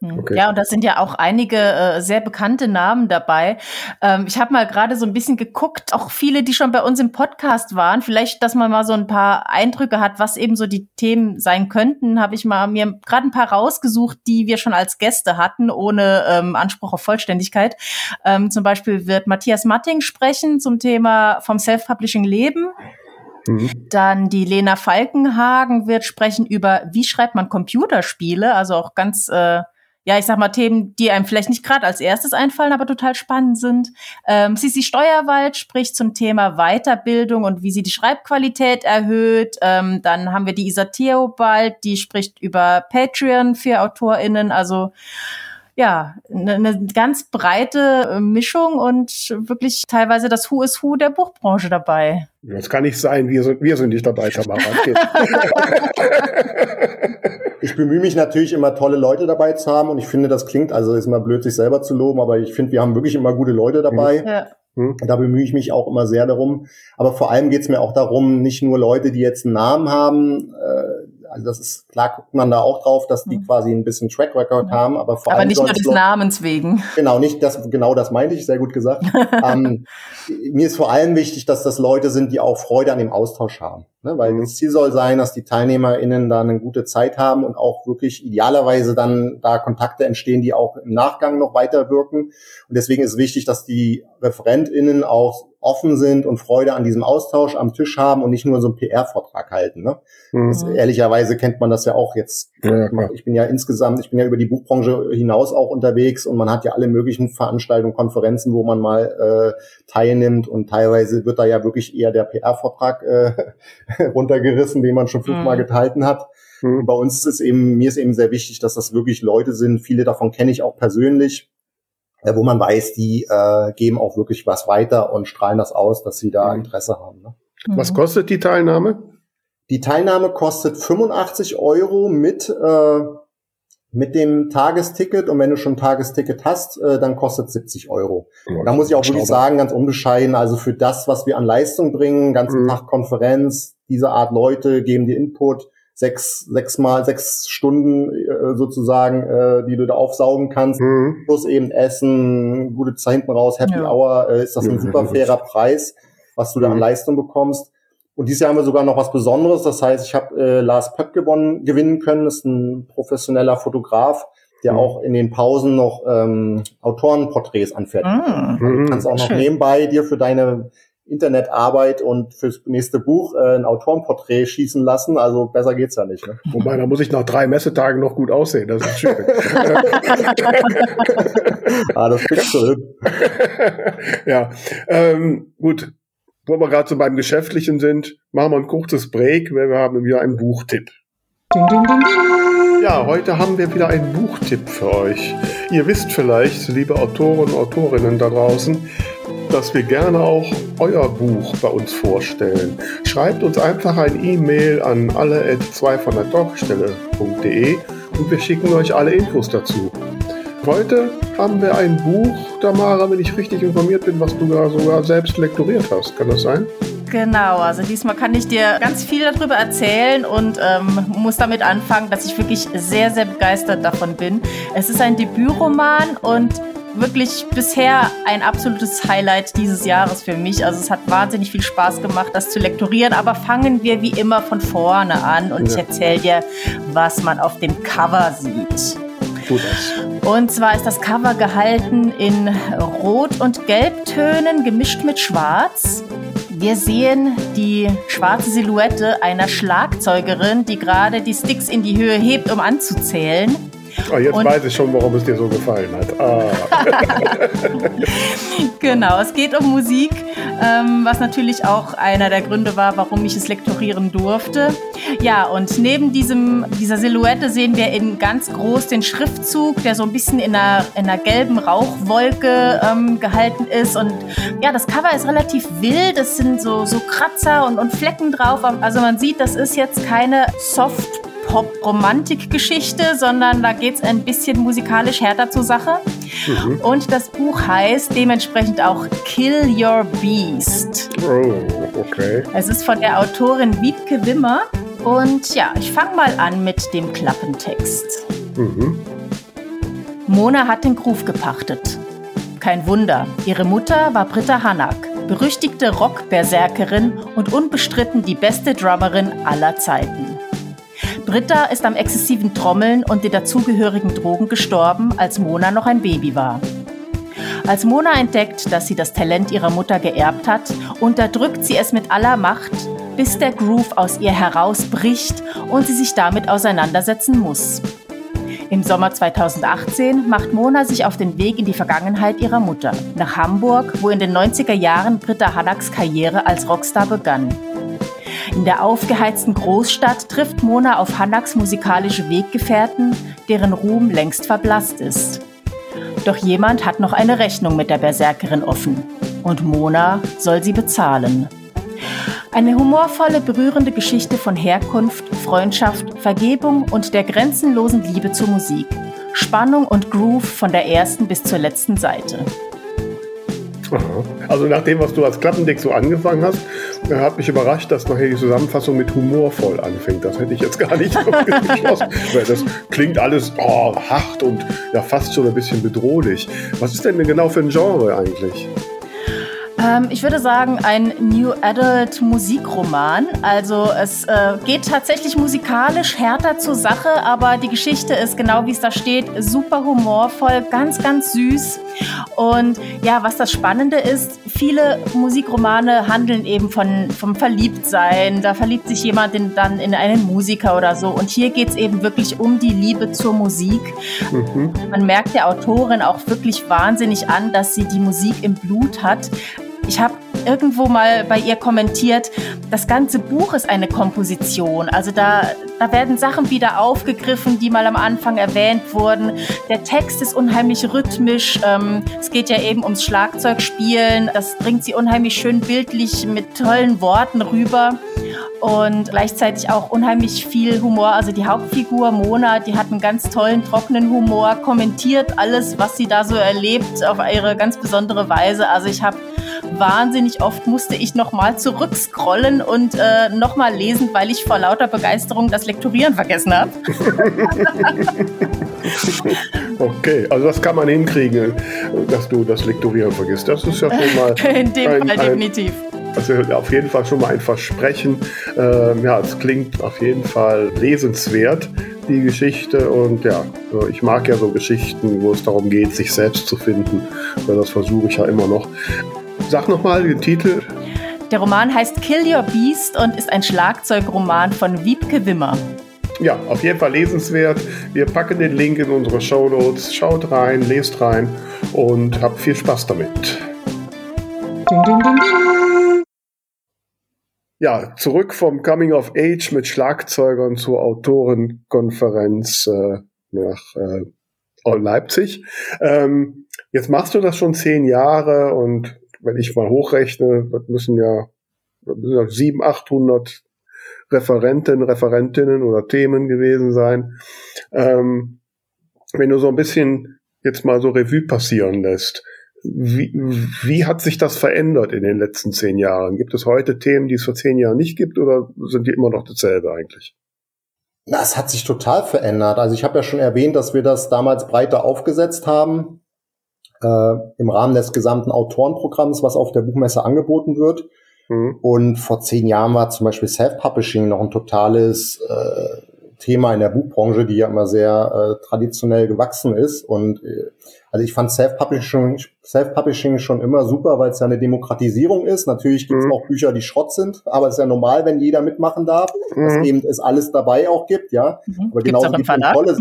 Okay. Ja, und da sind ja auch einige äh, sehr bekannte Namen dabei. Ähm, ich habe mal gerade so ein bisschen geguckt, auch viele, die schon bei uns im Podcast waren. Vielleicht, dass man mal so ein paar Eindrücke hat, was eben so die Themen sein könnten, habe ich mal mir gerade ein paar rausgesucht, die wir schon als Gäste hatten, ohne ähm, Anspruch auf Vollständigkeit. Ähm, zum Beispiel wird Matthias Matting sprechen zum Thema vom Self-Publishing Leben. Mhm. Dann die Lena Falkenhagen wird sprechen über, wie schreibt man Computerspiele, also auch ganz äh, ja, ich sag mal, Themen, die einem vielleicht nicht gerade als erstes einfallen, aber total spannend sind. Ähm, Sisi Steuerwald spricht zum Thema Weiterbildung und wie sie die Schreibqualität erhöht. Ähm, dann haben wir die Isa Theobald, die spricht über Patreon für AutorInnen. Also ja, eine, eine ganz breite äh, Mischung und wirklich teilweise das Who is Who der Buchbranche dabei. Das kann nicht sein, wir sind, wir sind nicht dabei, Tamara. *laughs* ich bemühe mich natürlich immer tolle Leute dabei zu haben und ich finde, das klingt, also ist immer blöd, sich selber zu loben, aber ich finde, wir haben wirklich immer gute Leute dabei. Ja. Hm? Da bemühe ich mich auch immer sehr darum. Aber vor allem geht es mir auch darum, nicht nur Leute, die jetzt einen Namen haben, äh, also das ist klar, guckt man da auch drauf, dass die mhm. quasi ein bisschen Track Record haben, aber vor aber allem. nicht nur des Namens wegen. *laughs* Genau, nicht das, genau das meinte ich, sehr gut gesagt. *laughs* ähm, mir ist vor allem wichtig, dass das Leute sind, die auch Freude an dem Austausch haben. Ne? Weil mhm. das Ziel soll sein, dass die TeilnehmerInnen da eine gute Zeit haben und auch wirklich idealerweise dann da Kontakte entstehen, die auch im Nachgang noch weiter wirken. Und deswegen ist wichtig, dass die ReferentInnen auch offen sind und Freude an diesem Austausch am Tisch haben und nicht nur so einen PR-Vortrag halten. Ne? Mhm. Das, ehrlicherweise kennt man das ja auch jetzt. Ja, ich bin ja insgesamt, ich bin ja über die Buchbranche hinaus auch unterwegs und man hat ja alle möglichen Veranstaltungen, Konferenzen, wo man mal äh, teilnimmt und teilweise wird da ja wirklich eher der PR-Vortrag äh, *laughs* runtergerissen, den man schon fünfmal mhm. gehalten hat. Mhm. Bei uns ist es eben, mir ist eben sehr wichtig, dass das wirklich Leute sind. Viele davon kenne ich auch persönlich äh, wo man weiß, die äh, geben auch wirklich was weiter und strahlen das aus, dass sie da mhm. Interesse haben. Ne? Was kostet die Teilnahme? Die Teilnahme kostet 85 Euro mit, äh, mit dem Tagesticket und wenn du schon ein Tagesticket hast, äh, dann kostet 70 Euro. Ja, da muss ich auch wirklich sagen, ganz unbescheiden, also für das, was wir an Leistung bringen, ganzen mhm. Tag Konferenz, diese Art Leute geben dir Input, sechs, sechs mal sechs Stunden äh, sozusagen, äh, die du da aufsaugen kannst, mhm. plus eben Essen, gute Zeit hinten raus, Happy ja. Hour, äh, ist das ein super fairer Preis, was du da an mhm. Leistung bekommst. Und dieses Jahr haben wir sogar noch was Besonderes. Das heißt, ich habe äh, Lars Pöpp gewonnen, gewinnen können. Das ist ein professioneller Fotograf, der mhm. auch in den Pausen noch ähm, Autorenporträts anfertigt. Mhm. Du kannst auch noch Schön. nebenbei dir für deine Internetarbeit und fürs nächste Buch äh, ein Autorenporträt schießen lassen. Also besser geht's ja nicht. Ne? Wobei, da muss ich nach drei Messetagen noch gut aussehen. Das ist schön. *laughs* ah, das kriegst du hin. *laughs* ja, ähm, gut. Wo wir gerade so beim Geschäftlichen sind, machen wir ein kurzes Break, weil wir haben wieder einen Buchtipp. Ja, heute haben wir wieder einen Buchtipp für euch. Ihr wisst vielleicht, liebe Autoren und Autorinnen da draußen, dass wir gerne auch euer Buch bei uns vorstellen. Schreibt uns einfach ein E-Mail an alle at 2 von der Talkstelle.de und wir schicken euch alle Infos dazu. Heute haben wir ein Buch, Tamara, wenn ich richtig informiert bin, was du sogar selbst lektoriert hast. Kann das sein? Genau, also diesmal kann ich dir ganz viel darüber erzählen und ähm, muss damit anfangen, dass ich wirklich sehr, sehr begeistert davon bin. Es ist ein Debütroman und wirklich bisher ein absolutes Highlight dieses Jahres für mich. Also es hat wahnsinnig viel Spaß gemacht, das zu lektorieren. Aber fangen wir wie immer von vorne an und ja. ich erzähle dir, was man auf dem Cover sieht. Und zwar ist das Cover gehalten in Rot- und Gelbtönen gemischt mit Schwarz. Wir sehen die schwarze Silhouette einer Schlagzeugerin, die gerade die Sticks in die Höhe hebt, um anzuzählen. Oh, jetzt und weiß ich schon, warum es dir so gefallen hat. Ah. *laughs* genau, es geht um Musik, ähm, was natürlich auch einer der Gründe war, warum ich es lektorieren durfte. Ja, und neben diesem, dieser Silhouette sehen wir in ganz groß den Schriftzug, der so ein bisschen in einer, in einer gelben Rauchwolke ähm, gehalten ist. Und ja, das Cover ist relativ wild. Es sind so, so Kratzer und, und Flecken drauf. Also man sieht, das ist jetzt keine Soft Pop-Romantik-Geschichte, sondern da geht es ein bisschen musikalisch härter zur Sache. Mhm. Und das Buch heißt dementsprechend auch Kill Your Beast. Oh, okay. Es ist von der Autorin Wiebke Wimmer. Und ja, ich fange mal an mit dem Klappentext. Mhm. Mona hat den Groove gepachtet. Kein Wunder, ihre Mutter war Britta Hanak, berüchtigte Rock-Berserkerin und unbestritten die beste Drummerin aller Zeiten. Britta ist am exzessiven Trommeln und den dazugehörigen Drogen gestorben, als Mona noch ein Baby war. Als Mona entdeckt, dass sie das Talent ihrer Mutter geerbt hat, unterdrückt sie es mit aller Macht, bis der Groove aus ihr herausbricht und sie sich damit auseinandersetzen muss. Im Sommer 2018 macht Mona sich auf den Weg in die Vergangenheit ihrer Mutter, nach Hamburg, wo in den 90er Jahren Britta Hannaks Karriere als Rockstar begann. In der aufgeheizten Großstadt trifft Mona auf Hannaks musikalische Weggefährten, deren Ruhm längst verblasst ist. Doch jemand hat noch eine Rechnung mit der Berserkerin offen. Und Mona soll sie bezahlen. Eine humorvolle, berührende Geschichte von Herkunft, Freundschaft, Vergebung und der grenzenlosen Liebe zur Musik. Spannung und Groove von der ersten bis zur letzten Seite. *laughs* Also nach dem, was du als Klappendeck so angefangen hast, äh, hat mich überrascht, dass nachher die Zusammenfassung mit humorvoll anfängt. Das hätte ich jetzt gar nicht *laughs* geschlossen. Weil das klingt alles oh, hart und ja fast schon ein bisschen bedrohlich. Was ist denn genau für ein Genre eigentlich? Ähm, ich würde sagen, ein New Adult Musikroman. Also es äh, geht tatsächlich musikalisch härter zur Sache, aber die Geschichte ist genau wie es da steht, super humorvoll, ganz, ganz süß. Und ja, was das Spannende ist, viele Musikromane handeln eben von, vom Verliebtsein. Da verliebt sich jemand in, dann in einen Musiker oder so. Und hier geht es eben wirklich um die Liebe zur Musik. Mhm. Man merkt der Autorin auch wirklich wahnsinnig an, dass sie die Musik im Blut hat. Ich habe irgendwo mal bei ihr kommentiert, das ganze Buch ist eine Komposition. Also da, da werden Sachen wieder aufgegriffen, die mal am Anfang erwähnt wurden. Der Text ist unheimlich rhythmisch. Ähm, es geht ja eben ums Schlagzeugspielen. Das bringt sie unheimlich schön bildlich mit tollen Worten rüber und gleichzeitig auch unheimlich viel Humor. Also die Hauptfigur Mona, die hat einen ganz tollen, trockenen Humor, kommentiert alles, was sie da so erlebt, auf ihre ganz besondere Weise. Also ich habe wahnsinnig oft musste ich nochmal zurückscrollen und äh, nochmal lesen, weil ich vor lauter Begeisterung das Lektorieren vergessen habe. *laughs* okay, also das kann man hinkriegen, dass du das Lektorieren vergisst. Das ist ja schon mal. *laughs* In dem ein, Fall definitiv. Also auf jeden Fall schon mal ein Versprechen. Ähm, ja, es klingt auf jeden Fall lesenswert, die Geschichte. Und ja, ich mag ja so Geschichten, wo es darum geht, sich selbst zu finden. Das versuche ich ja immer noch. Sag nochmal den Titel. Der Roman heißt Kill Your Beast und ist ein Schlagzeugroman von Wiebke Wimmer. Ja, auf jeden Fall lesenswert. Wir packen den Link in unsere Show Notes. Schaut rein, lest rein und habt viel Spaß damit. Ding, ding, ding, ja, zurück vom Coming of Age mit Schlagzeugern zur Autorenkonferenz äh, nach äh, Leipzig. Ähm, jetzt machst du das schon zehn Jahre und wenn ich mal hochrechne, das müssen ja, das müssen ja 700, 800 Referenten, Referentinnen oder Themen gewesen sein. Ähm, wenn du so ein bisschen jetzt mal so Revue passieren lässt, wie, wie hat sich das verändert in den letzten zehn Jahren? Gibt es heute Themen, die es vor zehn Jahren nicht gibt oder sind die immer noch dasselbe eigentlich? Das hat sich total verändert. Also ich habe ja schon erwähnt, dass wir das damals breiter aufgesetzt haben äh, im Rahmen des gesamten Autorenprogramms, was auf der Buchmesse angeboten wird. Mhm. Und vor zehn Jahren war zum Beispiel Self-Publishing noch ein totales äh, Thema in der Buchbranche, die ja immer sehr äh, traditionell gewachsen ist. Und äh, also ich fand Self-Publishing Self -Publishing schon immer super, weil es ja eine Demokratisierung ist. Natürlich gibt es mhm. auch Bücher, die Schrott sind, aber es ist ja normal, wenn jeder mitmachen darf, mhm. dass eben es alles dabei auch gibt, ja. Mhm. Aber genauso gibt es tolle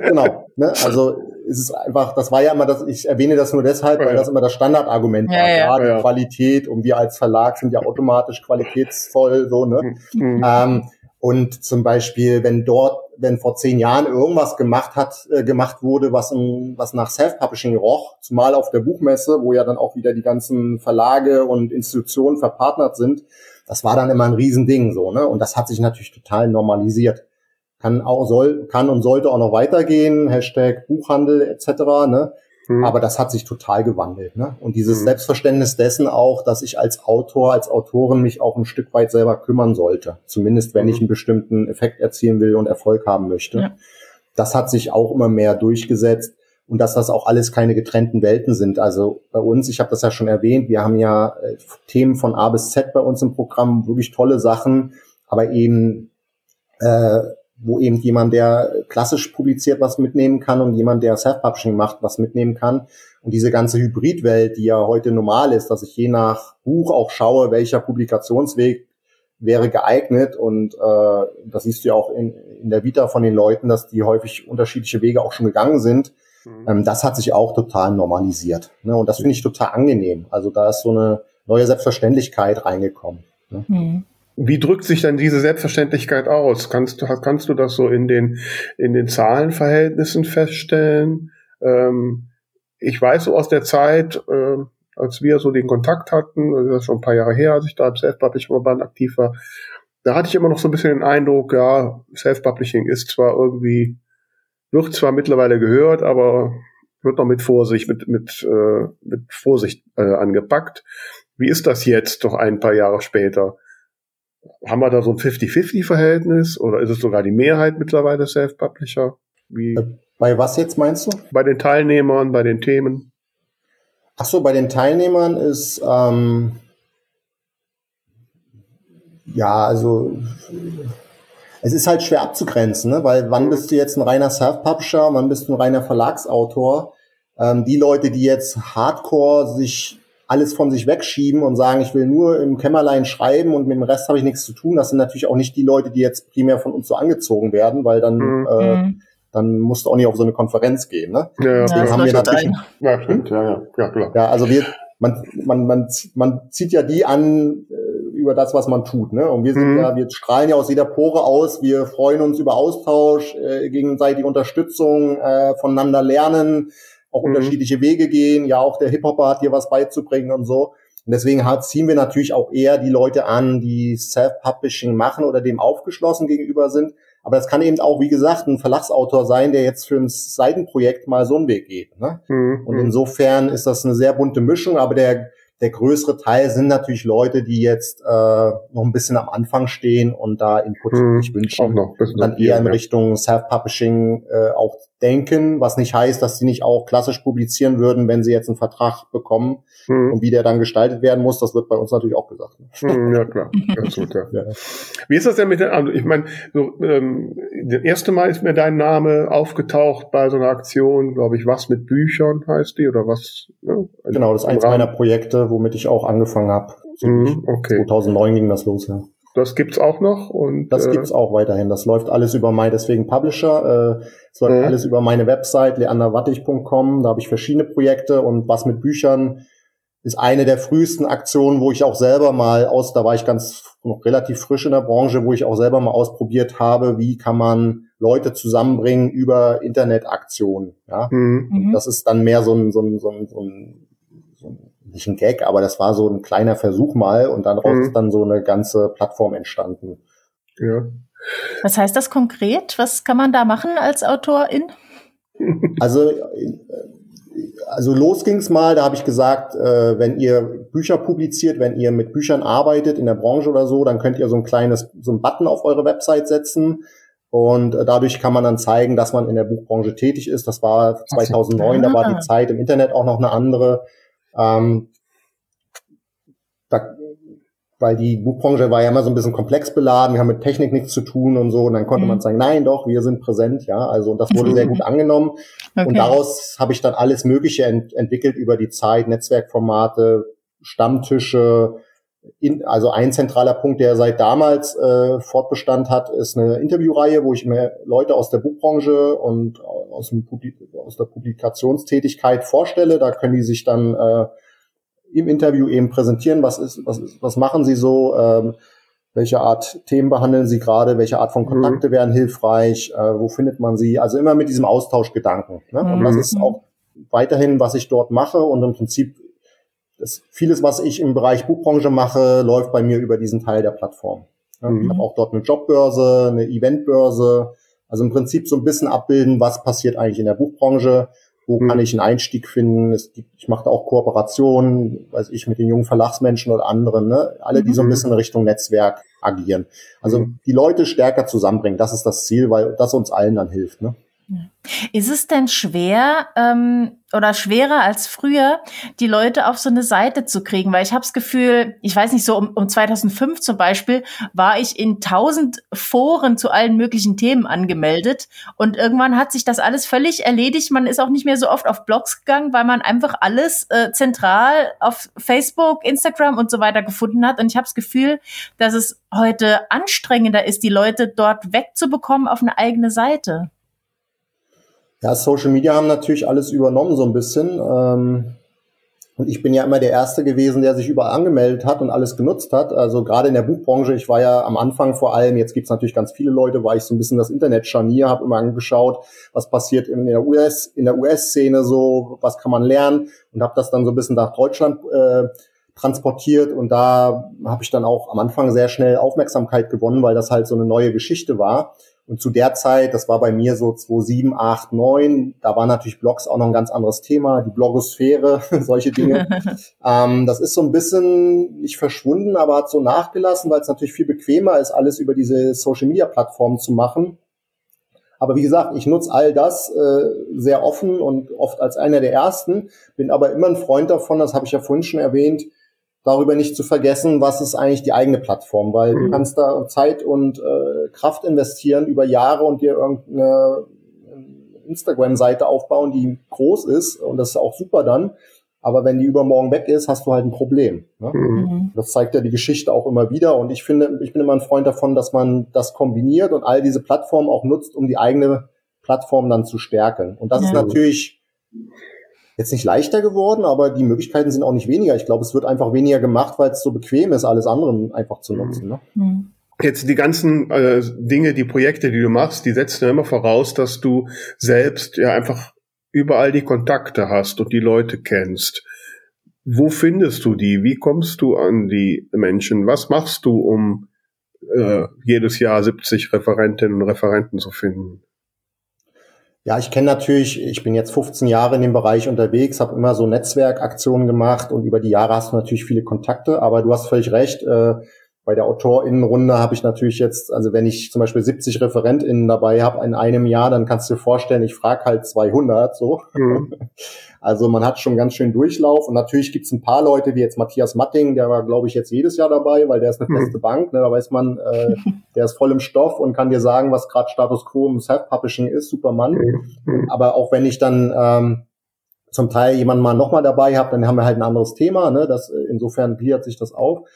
Genau. Ne? Also es ist einfach, das war ja immer das, ich erwähne das nur deshalb, weil ja. das immer das Standardargument war. Ja, ja, ja. Qualität und wir als Verlag sind ja automatisch qualitätsvoll, so, ne? Mhm. Ähm, und zum Beispiel, wenn dort, wenn vor zehn Jahren irgendwas gemacht hat, äh, gemacht wurde, was, in, was nach Self-Publishing roch, zumal auf der Buchmesse, wo ja dann auch wieder die ganzen Verlage und Institutionen verpartnert sind, das war dann immer ein Riesending, so, ne? Und das hat sich natürlich total normalisiert. Kann auch, soll, kann und sollte auch noch weitergehen, Hashtag Buchhandel etc., ne? Mhm. Aber das hat sich total gewandelt. Ne? Und dieses mhm. Selbstverständnis dessen auch, dass ich als Autor, als Autorin mich auch ein Stück weit selber kümmern sollte. Zumindest wenn mhm. ich einen bestimmten Effekt erzielen will und Erfolg haben möchte. Ja. Das hat sich auch immer mehr durchgesetzt. Und dass das auch alles keine getrennten Welten sind. Also bei uns, ich habe das ja schon erwähnt, wir haben ja äh, Themen von A bis Z bei uns im Programm, wirklich tolle Sachen, aber eben äh, wo eben jemand, der klassisch publiziert, was mitnehmen kann und jemand, der Self-Publishing macht, was mitnehmen kann. Und diese ganze Hybridwelt, die ja heute normal ist, dass ich je nach Buch auch schaue, welcher Publikationsweg wäre geeignet. Und äh, das siehst du ja auch in, in der Vita von den Leuten, dass die häufig unterschiedliche Wege auch schon gegangen sind. Mhm. Ähm, das hat sich auch total normalisiert. Ne? Und das finde ich total angenehm. Also da ist so eine neue Selbstverständlichkeit reingekommen. Ne? Mhm. Wie drückt sich denn diese Selbstverständlichkeit aus? Kannst du, kannst du das so in den, in den Zahlenverhältnissen feststellen? Ähm, ich weiß so aus der Zeit, äh, als wir so den Kontakt hatten, das ist schon ein paar Jahre her, als ich da im Self-Publishing-Verband aktiv war, da hatte ich immer noch so ein bisschen den Eindruck, ja, Self-Publishing ist zwar irgendwie, wird zwar mittlerweile gehört, aber wird noch mit Vorsicht, mit, mit, äh, mit Vorsicht äh, angepackt. Wie ist das jetzt, doch ein paar Jahre später? Haben wir da so ein 50-50-Verhältnis oder ist es sogar die Mehrheit mittlerweile Self-Publisher? Wie äh, bei was jetzt meinst du? Bei den Teilnehmern, bei den Themen. Ach so, bei den Teilnehmern ist ähm, ja also es ist halt schwer abzugrenzen, ne? weil wann bist du jetzt ein reiner Self-Publisher, wann bist du ein reiner Verlagsautor? Ähm, die Leute, die jetzt Hardcore sich alles von sich wegschieben und sagen, ich will nur im Kämmerlein schreiben und mit dem Rest habe ich nichts zu tun. Das sind natürlich auch nicht die Leute, die jetzt primär von uns so angezogen werden, weil dann mhm. äh, mhm. dann musst du auch nicht auf so eine Konferenz gehen. Ne? Ja, ja. Deswegen haben wir natürlich, ja, stimmt, ja, ja, ja, klar. Ja, also wir, man, man, man, man zieht ja die an äh, über das, was man tut. Ne? Und wir sind mhm. ja, wir strahlen ja aus jeder Pore aus. Wir freuen uns über Austausch, äh, gegenseitige Unterstützung, äh, voneinander lernen auch mhm. unterschiedliche Wege gehen. Ja, auch der Hip-Hopper hat dir was beizubringen und so. Und deswegen ziehen wir natürlich auch eher die Leute an, die Self-Publishing machen oder dem aufgeschlossen gegenüber sind. Aber das kann eben auch, wie gesagt, ein Verlagsautor sein, der jetzt für ein Seitenprojekt mal so einen Weg geht. Ne? Mhm. Und insofern ist das eine sehr bunte Mischung, aber der der größere Teil sind natürlich Leute, die jetzt äh, noch ein bisschen am Anfang stehen und da Input hm, sich wünschen noch, dann eher in Richtung Self-Publishing äh, auch denken, was nicht heißt, dass sie nicht auch klassisch publizieren würden, wenn sie jetzt einen Vertrag bekommen hm. und wie der dann gestaltet werden muss, das wird bei uns natürlich auch gesagt. Hm, ja klar, absolut, ja. *laughs* ja. Wie ist das denn mit den, also ich meine, so, ähm, das erste Mal ist mir dein Name aufgetaucht bei so einer Aktion, glaube ich, was mit Büchern heißt die oder was? Ne? Genau, das ist eins meiner Projekte, womit ich auch angefangen habe. Mhm, okay. 2009 ging das los, ja. Das gibt's auch noch und das äh, gibt's auch weiterhin. Das läuft alles über mein, deswegen Publisher. Äh, es läuft mhm. alles über meine Website leanderwattig.com. Da habe ich verschiedene Projekte und was mit Büchern ist eine der frühesten Aktionen, wo ich auch selber mal aus, da war ich ganz noch relativ frisch in der Branche, wo ich auch selber mal ausprobiert habe, wie kann man Leute zusammenbringen über Internetaktionen. Ja, mhm. mhm. das ist dann mehr so ein, so ein, so ein, so ein, so ein nicht ein Gag, aber das war so ein kleiner Versuch mal und daraus mhm. ist dann so eine ganze Plattform entstanden. Ja. Was heißt das konkret? Was kann man da machen als Autorin? *laughs* Also also los ging's mal, da habe ich gesagt, äh, wenn ihr Bücher publiziert, wenn ihr mit Büchern arbeitet in der Branche oder so, dann könnt ihr so ein kleines, so ein Button auf eure Website setzen. Und äh, dadurch kann man dann zeigen, dass man in der Buchbranche tätig ist. Das war 2009, da war die Zeit im Internet auch noch eine andere. Ähm, da weil die Buchbranche war ja immer so ein bisschen komplex beladen, wir haben mit Technik nichts zu tun und so, und dann konnte mhm. man sagen, nein, doch, wir sind präsent, ja, also und das wurde sehr gut angenommen. Okay. und daraus habe ich dann alles Mögliche ent entwickelt über die Zeit, Netzwerkformate, Stammtische, in, also ein zentraler Punkt, der seit damals äh, Fortbestand hat, ist eine Interviewreihe, wo ich mir Leute aus der Buchbranche und aus, dem Publik aus der Publikationstätigkeit vorstelle. Da können die sich dann äh, im Interview eben präsentieren, was ist, was, ist, was machen Sie so, ähm, welche Art Themen behandeln Sie gerade, welche Art von mhm. Kontakte mhm. wären hilfreich, äh, wo findet man sie, also immer mit diesem Austauschgedanken. Ne? Mhm. Und das ist auch weiterhin, was ich dort mache und im Prinzip das, vieles, was ich im Bereich Buchbranche mache, läuft bei mir über diesen Teil der Plattform. Mhm. Ich habe auch dort eine Jobbörse, eine Eventbörse, also im Prinzip so ein bisschen abbilden, was passiert eigentlich in der Buchbranche wo mhm. kann ich einen Einstieg finden? Es gibt, ich mache da auch Kooperationen, weiß ich, mit den jungen Verlagsmenschen oder anderen, ne? alle, die so ein mhm. bisschen in Richtung Netzwerk agieren. Also mhm. die Leute stärker zusammenbringen, das ist das Ziel, weil das uns allen dann hilft. Ne? Ist es denn schwer ähm, oder schwerer als früher, die Leute auf so eine Seite zu kriegen? Weil ich habe das Gefühl, ich weiß nicht, so um, um 2005 zum Beispiel war ich in tausend Foren zu allen möglichen Themen angemeldet und irgendwann hat sich das alles völlig erledigt. Man ist auch nicht mehr so oft auf Blogs gegangen, weil man einfach alles äh, zentral auf Facebook, Instagram und so weiter gefunden hat. Und ich habe das Gefühl, dass es heute anstrengender ist, die Leute dort wegzubekommen auf eine eigene Seite. Ja, Social Media haben natürlich alles übernommen so ein bisschen. Ähm, und ich bin ja immer der Erste gewesen, der sich überall angemeldet hat und alles genutzt hat. Also gerade in der Buchbranche, ich war ja am Anfang vor allem, jetzt gibt's natürlich ganz viele Leute, war ich so ein bisschen das Internet-Scharnier, habe immer angeschaut, was passiert in der US, in der US-Szene so, was kann man lernen und habe das dann so ein bisschen nach Deutschland äh, transportiert und da habe ich dann auch am Anfang sehr schnell Aufmerksamkeit gewonnen, weil das halt so eine neue Geschichte war. Und zu der Zeit, das war bei mir so 2007, 8, 9, da war natürlich Blogs auch noch ein ganz anderes Thema, die Blogosphäre, *laughs* solche Dinge. *laughs* ähm, das ist so ein bisschen nicht verschwunden, aber hat so nachgelassen, weil es natürlich viel bequemer ist, alles über diese Social-Media-Plattformen zu machen. Aber wie gesagt, ich nutze all das äh, sehr offen und oft als einer der ersten, bin aber immer ein Freund davon, das habe ich ja vorhin schon erwähnt, darüber nicht zu vergessen, was ist eigentlich die eigene Plattform, weil mhm. du kannst da Zeit und äh, Kraft investieren über Jahre und dir irgendeine Instagram-Seite aufbauen, die groß ist und das ist auch super dann. Aber wenn die übermorgen weg ist, hast du halt ein Problem. Ne? Mhm. Das zeigt ja die Geschichte auch immer wieder. Und ich finde, ich bin immer ein Freund davon, dass man das kombiniert und all diese Plattformen auch nutzt, um die eigene Plattform dann zu stärken. Und das ja. ist natürlich jetzt nicht leichter geworden, aber die Möglichkeiten sind auch nicht weniger. Ich glaube, es wird einfach weniger gemacht, weil es so bequem ist, alles andere einfach zu nutzen. Ne? Mhm. Jetzt die ganzen äh, Dinge, die Projekte, die du machst, die setzen ja immer voraus, dass du selbst ja einfach überall die Kontakte hast und die Leute kennst. Wo findest du die? Wie kommst du an die Menschen? Was machst du, um äh, jedes Jahr 70 Referentinnen und Referenten zu finden? Ja, ich kenne natürlich, ich bin jetzt 15 Jahre in dem Bereich unterwegs, habe immer so Netzwerkaktionen gemacht und über die Jahre hast du natürlich viele Kontakte, aber du hast völlig recht, äh, bei der AutorInnenrunde habe ich natürlich jetzt, also wenn ich zum Beispiel 70 ReferentInnen dabei habe in einem Jahr, dann kannst du dir vorstellen, ich frage halt 200 so. Mhm. *laughs* Also man hat schon ganz schön Durchlauf und natürlich gibt es ein paar Leute, wie jetzt Matthias Matting, der war, glaube ich, jetzt jedes Jahr dabei, weil der ist eine mhm. feste Bank, ne? da weiß man, äh, *laughs* der ist voll im Stoff und kann dir sagen, was gerade Status Quo im Self-Publishing ist, Supermann. Mhm. Aber auch wenn ich dann ähm, zum Teil jemanden mal nochmal dabei habe, dann haben wir halt ein anderes Thema. Ne? Das, insofern gliedert sich das auf.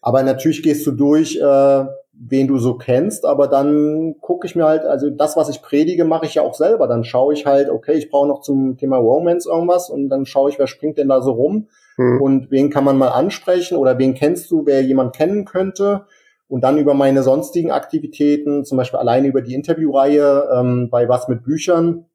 Aber natürlich gehst du durch, äh, wen du so kennst, aber dann gucke ich mir halt, also das, was ich predige, mache ich ja auch selber. Dann schaue ich halt, okay, ich brauche noch zum Thema Romance irgendwas und dann schaue ich, wer springt denn da so rum hm. und wen kann man mal ansprechen oder wen kennst du, wer jemand kennen könnte. Und dann über meine sonstigen Aktivitäten, zum Beispiel alleine über die Interviewreihe ähm, bei Was mit Büchern,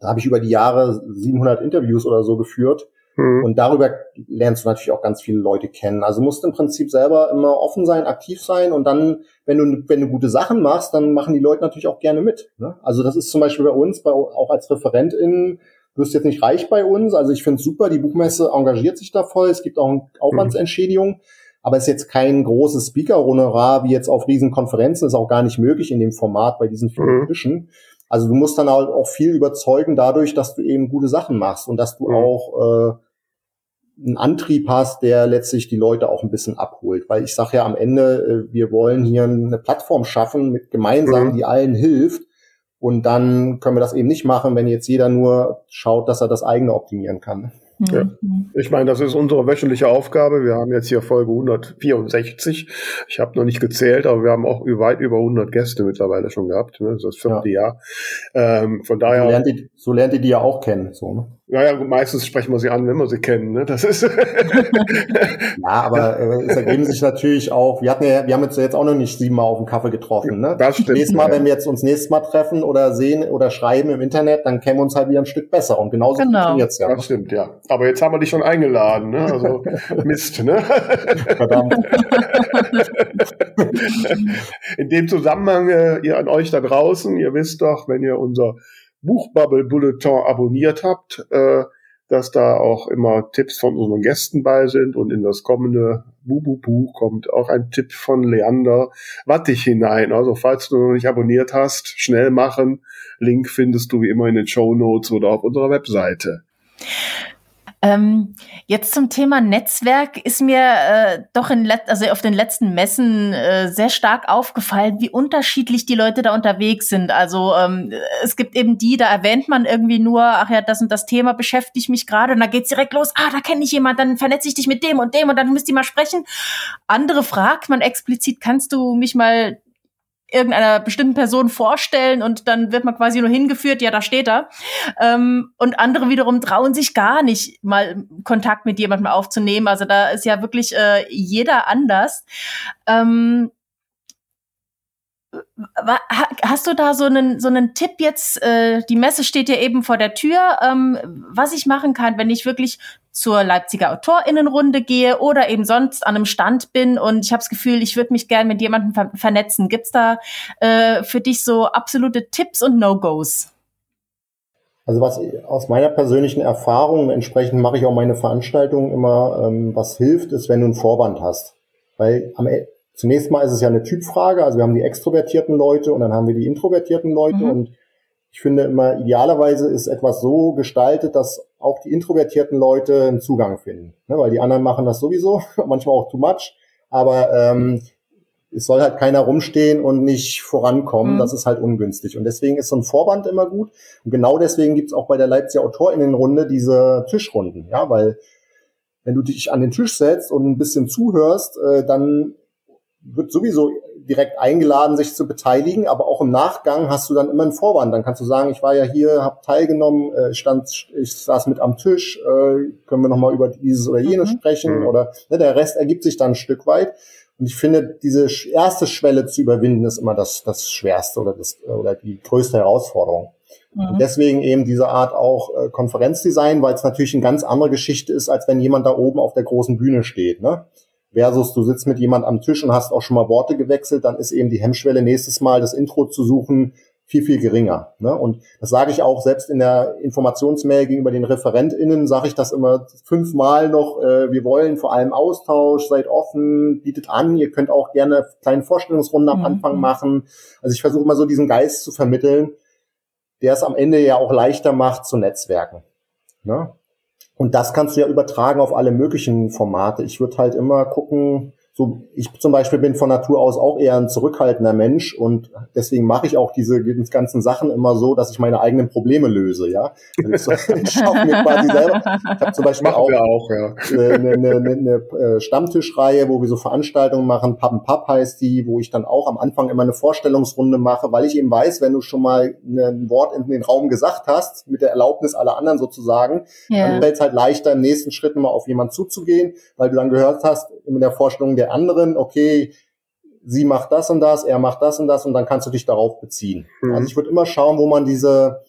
da habe ich über die Jahre 700 Interviews oder so geführt. Mhm. Und darüber lernst du natürlich auch ganz viele Leute kennen. Also musst im Prinzip selber immer offen sein, aktiv sein und dann, wenn du, wenn du gute Sachen machst, dann machen die Leute natürlich auch gerne mit. Ne? Also das ist zum Beispiel bei uns, bei, auch als Referentin, wirst jetzt nicht reich bei uns. Also ich finde es super, die Buchmesse engagiert sich da voll. Es gibt auch eine Aufwandsentschädigung. Mhm. Aber es ist jetzt kein großes Speaker-Honorar wie jetzt auf Riesenkonferenzen, ist auch gar nicht möglich in dem Format bei diesen vielen mhm. Tischen. Also du musst dann halt auch viel überzeugen dadurch, dass du eben gute Sachen machst und dass du mhm. auch äh, einen Antrieb hast, der letztlich die Leute auch ein bisschen abholt. Weil ich sage ja am Ende, äh, wir wollen hier eine Plattform schaffen mit gemeinsam, mhm. die allen hilft. Und dann können wir das eben nicht machen, wenn jetzt jeder nur schaut, dass er das eigene optimieren kann. Ja. Mhm. Ich meine, das ist unsere wöchentliche Aufgabe. Wir haben jetzt hier Folge 164. Ich habe noch nicht gezählt, aber wir haben auch weit über 100 Gäste mittlerweile schon gehabt. Ne? Das ist das vierte ja. Jahr. Ähm, von daher. So lernt, ihr, so lernt ihr die ja auch kennen. So, ne? Naja, meistens sprechen wir sie an, wenn wir sie kennen. Ne? Das ist. *laughs* ja, aber äh, es ergeben sich natürlich auch. Wir hatten ja, wir haben jetzt auch noch nicht siebenmal auf dem Kaffee getroffen. Ne? Das stimmt. Nächstes Mal, ja. wenn wir jetzt uns nächstes Mal treffen oder sehen oder schreiben im Internet, dann kennen wir uns halt wieder ein Stück besser. Und genauso genau. funktioniert es ja. Das stimmt, ja. Aber jetzt haben wir dich schon eingeladen. Ne? Also *laughs* Mist. Ne? Verdammt. In dem Zusammenhang, äh, ihr an euch da draußen, ihr wisst doch, wenn ihr unser Buchbubble Bulletin abonniert habt, äh, dass da auch immer Tipps von unseren Gästen bei sind und in das kommende Bubu-Buch kommt auch ein Tipp von Leander Wattig hinein. Also falls du noch nicht abonniert hast, schnell machen. Link findest du wie immer in den Show Notes oder auf unserer Webseite. Ähm, jetzt zum Thema Netzwerk ist mir äh, doch in also auf den letzten Messen äh, sehr stark aufgefallen, wie unterschiedlich die Leute da unterwegs sind. Also ähm, es gibt eben die, da erwähnt man irgendwie nur, ach ja, das und das Thema beschäftigt mich gerade und da geht's direkt los, ah, da kenne ich jemand, dann vernetze ich dich mit dem und dem und dann müsst ihr mal sprechen. Andere fragt man explizit, kannst du mich mal irgendeiner bestimmten Person vorstellen und dann wird man quasi nur hingeführt, ja, da steht er. Ähm, und andere wiederum trauen sich gar nicht, mal Kontakt mit jemandem aufzunehmen. Also da ist ja wirklich äh, jeder anders. Ähm, Hast du da so einen, so einen Tipp jetzt? Äh, die Messe steht ja eben vor der Tür. Ähm, was ich machen kann, wenn ich wirklich zur Leipziger Autorinnenrunde gehe oder eben sonst an einem Stand bin und ich habe das Gefühl, ich würde mich gerne mit jemandem ver vernetzen. Gibt's da äh, für dich so absolute Tipps und No-Gos? Also was aus meiner persönlichen Erfahrung, entsprechend mache ich auch meine Veranstaltungen immer, ähm, was hilft, ist, wenn du einen Vorwand hast. Weil am, e-, zunächst mal ist es ja eine Typfrage, also wir haben die extrovertierten Leute und dann haben wir die introvertierten Leute mhm. und ich finde immer, idealerweise ist etwas so gestaltet, dass auch die introvertierten Leute einen Zugang finden. Ne? Weil die anderen machen das sowieso, *laughs* manchmal auch too much. Aber ähm, es soll halt keiner rumstehen und nicht vorankommen. Mhm. Das ist halt ungünstig. Und deswegen ist so ein Vorband immer gut. Und genau deswegen gibt's auch bei der Leipziger Autorinnenrunde diese Tischrunden. Ja, weil wenn du dich an den Tisch setzt und ein bisschen zuhörst, äh, dann wird sowieso direkt eingeladen, sich zu beteiligen, aber auch im Nachgang hast du dann immer einen Vorwand. Dann kannst du sagen, ich war ja hier, habe teilgenommen, äh, stand, ich saß mit am Tisch, äh, können wir nochmal über dieses oder jenes mhm. sprechen mhm. oder ne, der Rest ergibt sich dann ein Stück weit. Und ich finde, diese erste Schwelle zu überwinden ist immer das, das Schwerste oder, das, oder die größte Herausforderung. Mhm. Und deswegen eben diese Art auch äh, Konferenzdesign, weil es natürlich eine ganz andere Geschichte ist, als wenn jemand da oben auf der großen Bühne steht. Ne? Versus du sitzt mit jemand am Tisch und hast auch schon mal Worte gewechselt, dann ist eben die Hemmschwelle nächstes Mal das Intro zu suchen viel, viel geringer. Ne? Und das sage ich auch selbst in der Informationsmail gegenüber den ReferentInnen, sage ich das immer fünfmal noch, äh, wir wollen vor allem Austausch, seid offen, bietet an, ihr könnt auch gerne kleine Vorstellungsrunden am mhm. Anfang machen. Also ich versuche immer so diesen Geist zu vermitteln, der es am Ende ja auch leichter macht zu netzwerken. Ne? Und das kannst du ja übertragen auf alle möglichen Formate. Ich würde halt immer gucken, so, ich zum Beispiel bin von Natur aus auch eher ein zurückhaltender Mensch und deswegen mache ich auch diese ganzen Sachen immer so, dass ich meine eigenen Probleme löse, ja. Ich, so, *laughs* ich schaue mir quasi selber. Ich habe zum Beispiel auch, auch ja. eine, eine, eine, eine äh, Stammtischreihe, wo wir so Veranstaltungen machen. Pappen Papp heißt die, wo ich dann auch am Anfang immer eine Vorstellungsrunde mache, weil ich eben weiß, wenn du schon mal ein Wort in den Raum gesagt hast, mit der Erlaubnis aller anderen sozusagen, ja. dann fällt es halt leichter, im nächsten Schritt mal auf jemanden zuzugehen, weil du dann gehört hast, in der Vorstellung der anderen, okay, sie macht das und das, er macht das und das und dann kannst du dich darauf beziehen. Mhm. Also ich würde immer schauen, wo man diese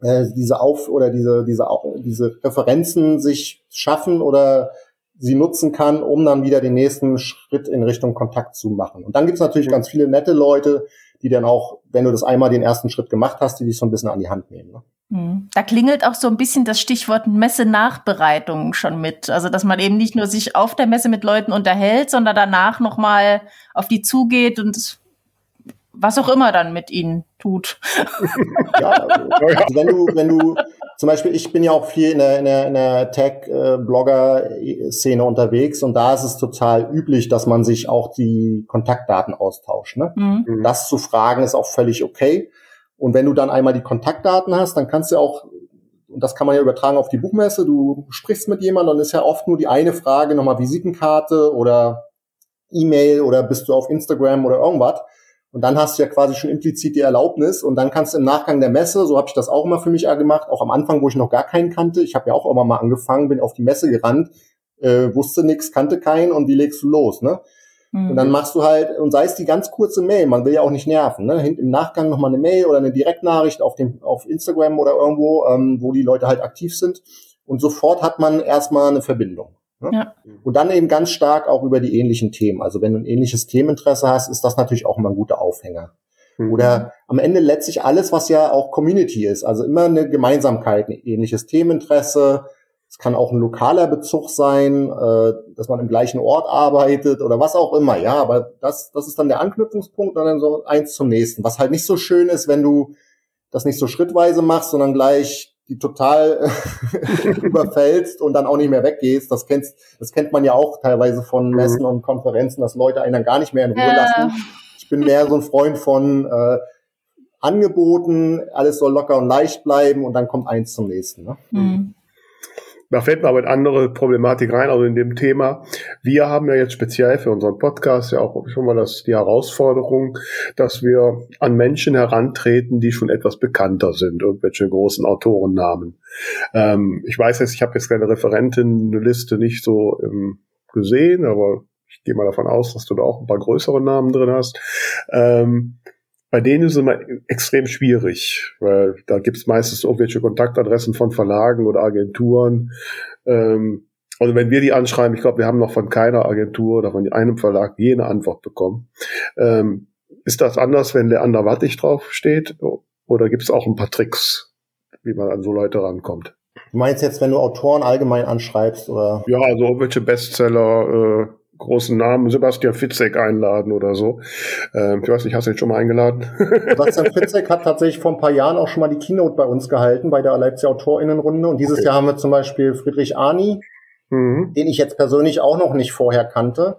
äh, diese auf oder diese diese diese Referenzen sich schaffen oder sie nutzen kann, um dann wieder den nächsten Schritt in Richtung Kontakt zu machen. Und dann gibt's natürlich mhm. ganz viele nette Leute, die dann auch, wenn du das einmal den ersten Schritt gemacht hast, die dich so ein bisschen an die Hand nehmen. Ne? Hm. Da klingelt auch so ein bisschen das Stichwort Messe-Nachbereitung schon mit. Also, dass man eben nicht nur sich auf der Messe mit Leuten unterhält, sondern danach nochmal auf die zugeht und was auch immer dann mit ihnen tut. *laughs* Ja, also wenn du, wenn du, zum Beispiel, ich bin ja auch viel in der, in der, in der Tech-Blogger-Szene unterwegs und da ist es total üblich, dass man sich auch die Kontaktdaten austauscht. Ne? Mhm. Das zu fragen ist auch völlig okay. Und wenn du dann einmal die Kontaktdaten hast, dann kannst du auch, und das kann man ja übertragen auf die Buchmesse, du sprichst mit jemandem, dann ist ja oft nur die eine Frage, nochmal Visitenkarte oder E-Mail oder bist du auf Instagram oder irgendwas. Und dann hast du ja quasi schon implizit die Erlaubnis und dann kannst du im Nachgang der Messe, so habe ich das auch immer für mich gemacht, auch am Anfang, wo ich noch gar keinen kannte, ich habe ja auch immer mal angefangen, bin auf die Messe gerannt, äh, wusste nix, kannte keinen und wie legst du los, ne? Mhm. Und dann machst du halt, und sei es die ganz kurze Mail, man will ja auch nicht nerven, ne? Im Nachgang nochmal eine Mail oder eine Direktnachricht auf dem, auf Instagram oder irgendwo, ähm, wo die Leute halt aktiv sind. Und sofort hat man erstmal eine Verbindung. Ne? Ja. Und dann eben ganz stark auch über die ähnlichen Themen. Also wenn du ein ähnliches Themeninteresse hast, ist das natürlich auch immer ein guter Aufhänger. Mhm. Oder am Ende letztlich alles, was ja auch Community ist. Also immer eine Gemeinsamkeit, ein ähnliches Themeninteresse, es kann auch ein lokaler Bezug sein, äh, dass man im gleichen Ort arbeitet oder was auch immer, ja. Aber das, das ist dann der Anknüpfungspunkt und dann so eins zum nächsten. Was halt nicht so schön ist, wenn du das nicht so schrittweise machst, sondern gleich die total *laughs* überfällst und dann auch nicht mehr weggehst. Das kennst, das kennt man ja auch teilweise von mhm. Messen und Konferenzen, dass Leute einen dann gar nicht mehr in Ruhe lassen. Ich bin mehr so ein Freund von äh, Angeboten, alles soll locker und leicht bleiben und dann kommt eins zum nächsten. Ne? Mhm da fällt mir aber eine andere Problematik rein, also in dem Thema. Wir haben ja jetzt speziell für unseren Podcast ja auch schon mal das, die Herausforderung, dass wir an Menschen herantreten, die schon etwas bekannter sind, irgendwelche großen Autorennamen. Ähm, ich weiß jetzt, ich habe jetzt keine Referentenliste nicht so ähm, gesehen, aber ich gehe mal davon aus, dass du da auch ein paar größere Namen drin hast. Ähm, bei denen ist es immer extrem schwierig, weil da gibt es meistens irgendwelche Kontaktadressen von Verlagen oder Agenturen. Ähm, also wenn wir die anschreiben, ich glaube, wir haben noch von keiner Agentur oder von einem Verlag jene Antwort bekommen. Ähm, ist das anders, wenn der anderweitig drauf steht? Oder gibt es auch ein paar Tricks, wie man an so Leute rankommt? Du meinst jetzt, wenn du Autoren allgemein anschreibst, oder? Ja, also irgendwelche Bestseller, äh, großen Namen Sebastian Fitzek einladen oder so. Ähm, ich weiß nicht, hast du ihn schon mal eingeladen? *laughs* Sebastian Fitzek hat tatsächlich vor ein paar Jahren auch schon mal die Keynote bei uns gehalten, bei der Leipziger Autorinnenrunde. Und dieses okay. Jahr haben wir zum Beispiel Friedrich Arni, mhm. den ich jetzt persönlich auch noch nicht vorher kannte.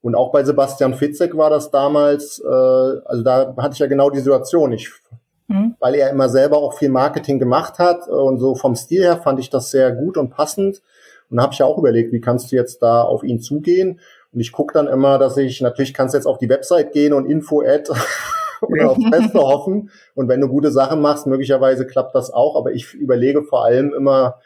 Und auch bei Sebastian Fitzek war das damals, äh, also da hatte ich ja genau die Situation. Ich mhm. weil er immer selber auch viel Marketing gemacht hat und so vom Stil her fand ich das sehr gut und passend. Und habe ich ja auch überlegt, wie kannst du jetzt da auf ihn zugehen? Und ich gucke dann immer, dass ich, natürlich kannst du jetzt auf die Website gehen und Info-Ad *laughs* oder aufs *laughs* Beste hoffen. Und wenn du gute Sachen machst, möglicherweise klappt das auch. Aber ich überlege vor allem immer,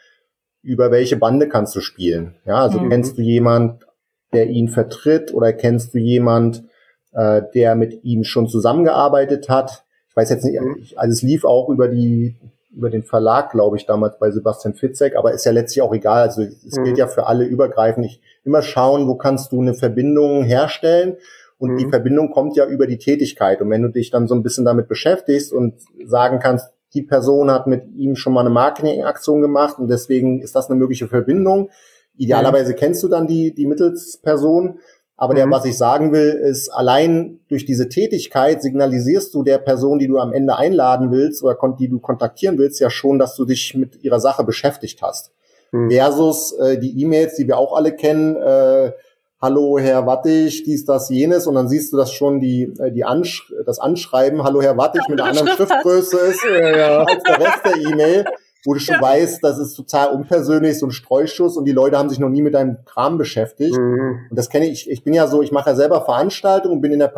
über welche Bande kannst du spielen. Ja, also mhm. kennst du jemand, der ihn vertritt oder kennst du jemand, äh, der mit ihm schon zusammengearbeitet hat? Ich weiß jetzt nicht, mhm. also es lief auch über die über den Verlag, glaube ich, damals bei Sebastian Fitzek, aber ist ja letztlich auch egal. Also es mhm. gilt ja für alle übergreifend. Ich immer schauen, wo kannst du eine Verbindung herstellen. Und mhm. die Verbindung kommt ja über die Tätigkeit. Und wenn du dich dann so ein bisschen damit beschäftigst und sagen kannst, die Person hat mit ihm schon mal eine Marketingaktion gemacht und deswegen ist das eine mögliche Verbindung. Idealerweise mhm. kennst du dann die, die Mittelsperson aber der, mhm. was ich sagen will, ist, allein durch diese Tätigkeit signalisierst du der Person, die du am Ende einladen willst oder die du kontaktieren willst, ja schon, dass du dich mit ihrer Sache beschäftigt hast. Mhm. Versus äh, die E-Mails, die wir auch alle kennen, äh, hallo Herr Wattig, dies, das, jenes und dann siehst du, dass schon die, äh, die Ansch das Anschreiben, hallo Herr Wattig mit einer anderen Schriftgröße ist ja, ja. *laughs* als der Rest der E-Mail, wo du schon ja. weißt, das ist total unpersönlich, so ein Streuschuss und die Leute haben sich noch nie mit deinem Kram beschäftigt. Mhm. Und das kenne ich, ich bin ja so, ich mache ja selber Veranstaltungen und bin in der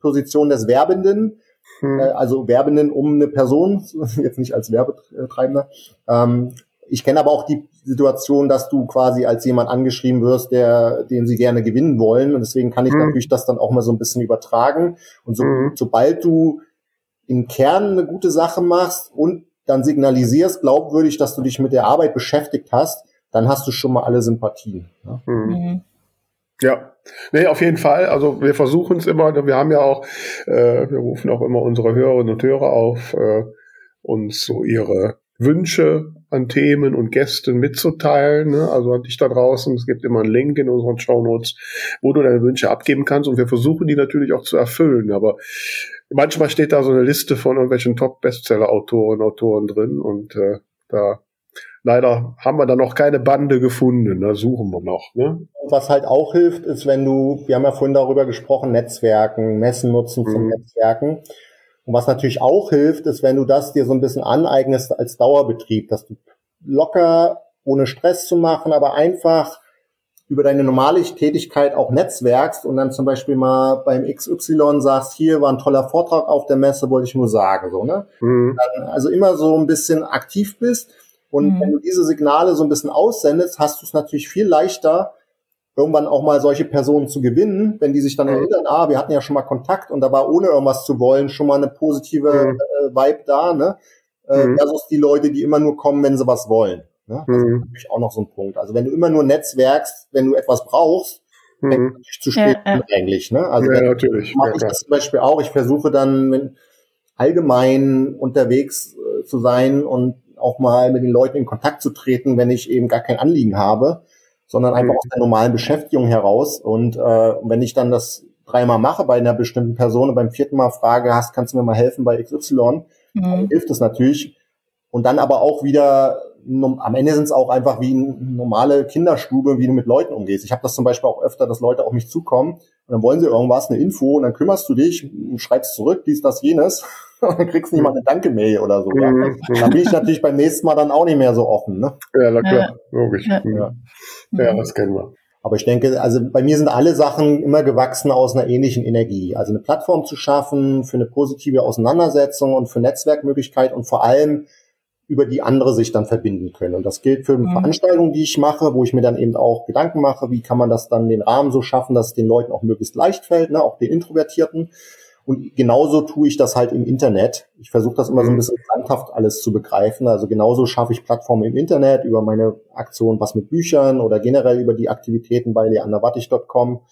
Position des Werbenden, mhm. äh, also Werbenden um eine Person, *laughs* jetzt nicht als Werbetreibender, ähm, ich kenne aber auch die Situation, dass du quasi als jemand angeschrieben wirst, der, den sie gerne gewinnen wollen. Und deswegen kann ich mhm. natürlich das dann auch mal so ein bisschen übertragen. Und so, mhm. sobald du im Kern eine gute Sache machst und dann signalisierst, glaubwürdig, dass du dich mit der Arbeit beschäftigt hast, dann hast du schon mal alle Sympathien. Ja. Mhm. mhm. Ja, nee, auf jeden Fall. Also wir versuchen es immer. Wir haben ja auch, äh, wir rufen auch immer unsere Hörerinnen und Hörer auf, äh, uns so ihre Wünsche an Themen und Gästen mitzuteilen. Ne? Also an dich da draußen. Es gibt immer einen Link in unseren Show Notes, wo du deine Wünsche abgeben kannst. Und wir versuchen die natürlich auch zu erfüllen. Aber manchmal steht da so eine Liste von irgendwelchen Top-Bestseller-Autoren, Autoren drin. Und äh, da leider haben wir da noch keine Bande gefunden. Da suchen wir noch. Ne? Was halt auch hilft, ist, wenn du, wir haben ja vorhin darüber gesprochen, Netzwerken, Messen nutzen zum mhm. Netzwerken. Und was natürlich auch hilft, ist, wenn du das dir so ein bisschen aneignest als Dauerbetrieb, dass du locker, ohne Stress zu machen, aber einfach über deine normale Tätigkeit auch netzwerkst und dann zum Beispiel mal beim XY sagst, hier war ein toller Vortrag auf der Messe, wollte ich nur sagen, so, ne? Mhm. Dann also immer so ein bisschen aktiv bist und mhm. wenn du diese Signale so ein bisschen aussendest, hast du es natürlich viel leichter, irgendwann auch mal solche Personen zu gewinnen, wenn die sich dann mhm. erinnern, ah, wir hatten ja schon mal Kontakt und da war ohne irgendwas zu wollen schon mal eine positive mhm. äh, Vibe da, ne? Äh, mhm. Versus die Leute, die immer nur kommen, wenn sie was wollen. Ne? Das ist mhm. natürlich auch noch so ein Punkt. Also wenn du immer nur netzwerkst, wenn du etwas brauchst, mhm. dann zu spät ja, ja. eigentlich. Ne? Also ja, natürlich. mache ich das zum Beispiel auch. Ich versuche dann wenn, allgemein unterwegs äh, zu sein und auch mal mit den Leuten in Kontakt zu treten, wenn ich eben gar kein Anliegen habe sondern einfach mhm. aus der normalen Beschäftigung heraus. Und äh, wenn ich dann das dreimal mache bei einer bestimmten Person und beim vierten Mal frage, hast, kannst du mir mal helfen bei XY, mhm. dann hilft es natürlich. Und dann aber auch wieder, am Ende sind es auch einfach wie eine normale Kinderstube, wie du mit Leuten umgehst. Ich habe das zum Beispiel auch öfter, dass Leute auf mich zukommen und dann wollen sie irgendwas, eine Info, und dann kümmerst du dich, schreibst zurück, dies, das, jenes. *laughs* und dann kriegst du nicht mal eine Danke-Mail oder so. Ja? Mhm. Dann bin ich natürlich beim nächsten Mal dann auch nicht mehr so offen. Ne? Ja, na klar, ja. logisch. Ja. ja. Ja, mhm. das kennen wir. Aber ich denke, also bei mir sind alle Sachen immer gewachsen aus einer ähnlichen Energie. Also eine Plattform zu schaffen für eine positive Auseinandersetzung und für Netzwerkmöglichkeit und vor allem über die andere sich dann verbinden können. Und das gilt für mhm. Veranstaltungen, die ich mache, wo ich mir dann eben auch Gedanken mache, wie kann man das dann den Rahmen so schaffen, dass es den Leuten auch möglichst leicht fällt, ne, auch den Introvertierten. Und genauso tue ich das halt im Internet. Ich versuche das immer so ein mhm. bisschen standhaft alles zu begreifen. Also genauso schaffe ich Plattformen im Internet über meine Aktion Was mit Büchern oder generell über die Aktivitäten bei leanderwattig.com,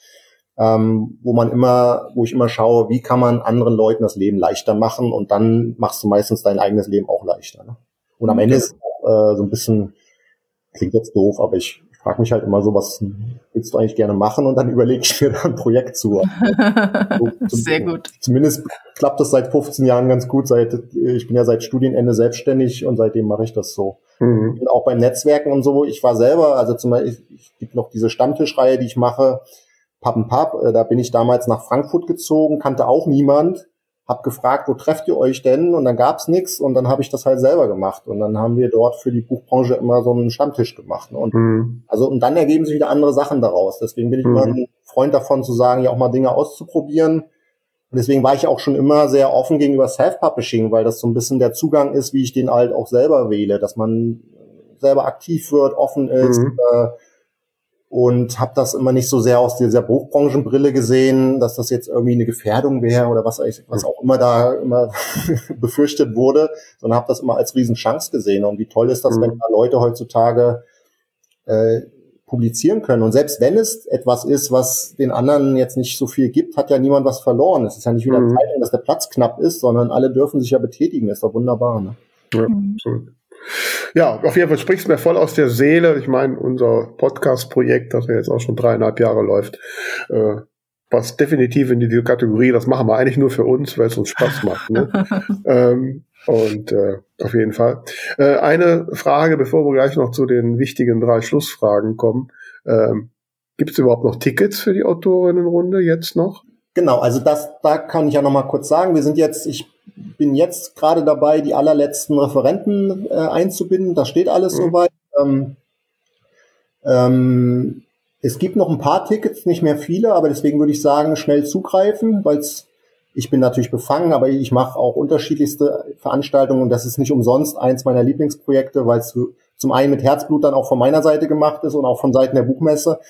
ähm, wo man immer, wo ich immer schaue, wie kann man anderen Leuten das Leben leichter machen und dann machst du meistens dein eigenes Leben auch leichter. Ne? Und am Ende ist äh, so ein bisschen, klingt jetzt doof, aber ich frage mich halt immer so, was willst du eigentlich gerne machen? Und dann *laughs* überlege ich mir da ein Projekt zu. *laughs* So, Sehr gut. Zumindest klappt das seit 15 Jahren ganz gut. Seit, ich bin ja seit Studienende selbstständig und seitdem mache ich das so. Mhm. auch beim Netzwerken und so. Ich war selber, also zum Beispiel, ich gibt noch diese Stammtischreihe, die ich mache, Pappen Papp. Äh, da bin ich damals nach Frankfurt gezogen, kannte auch niemand hab gefragt, wo trefft ihr euch denn? Und dann gab's nichts und dann habe ich das halt selber gemacht. Und dann haben wir dort für die Buchbranche immer so einen Stammtisch gemacht. Und mhm. also und dann ergeben sich wieder andere Sachen daraus. Deswegen bin ich mhm. immer ein Freund davon zu sagen, ja auch mal Dinge auszuprobieren. Und deswegen war ich auch schon immer sehr offen gegenüber Self-Publishing, weil das so ein bisschen der Zugang ist, wie ich den halt auch selber wähle, dass man selber aktiv wird, offen ist, mhm. äh, und habe das immer nicht so sehr aus dieser Buchbranchenbrille gesehen, dass das jetzt irgendwie eine Gefährdung wäre oder was, was auch immer da immer *laughs* befürchtet wurde, sondern habe das immer als Riesenchance gesehen. Und wie toll ist das, mhm. wenn da Leute heutzutage äh, publizieren können. Und selbst wenn es etwas ist, was den anderen jetzt nicht so viel gibt, hat ja niemand was verloren. Es ist ja nicht wieder mhm. Zeit, dass der Platz knapp ist, sondern alle dürfen sich ja betätigen. Das ist doch wunderbar. Ne? Ja, mhm. Ja, auf jeden Fall sprichst du mir voll aus der Seele. Ich meine, unser Podcast-Projekt, das ja jetzt auch schon dreieinhalb Jahre läuft, äh, passt definitiv in die Kategorie. Das machen wir eigentlich nur für uns, weil es uns Spaß *laughs* macht. Ne? ähm, und äh, auf jeden Fall. Äh, eine Frage, bevor wir gleich noch zu den wichtigen drei Schlussfragen kommen. Ähm, Gibt es überhaupt noch Tickets für die Autorinnenrunde jetzt noch? Genau, also das, da kann ich ja noch mal kurz sagen. Wir sind jetzt, ich bin jetzt gerade dabei, die allerletzten Referenten äh, einzubinden. Das steht alles mhm. soweit. Ähm, ähm, es gibt noch ein paar Tickets, nicht mehr viele, aber deswegen würde ich sagen, schnell zugreifen, weil ich bin natürlich befangen, aber ich mache auch unterschiedlichste Veranstaltungen und das ist nicht umsonst eins meiner Lieblingsprojekte, weil es zum einen mit Herzblut dann auch von meiner Seite gemacht ist und auch von Seiten der Buchmesse.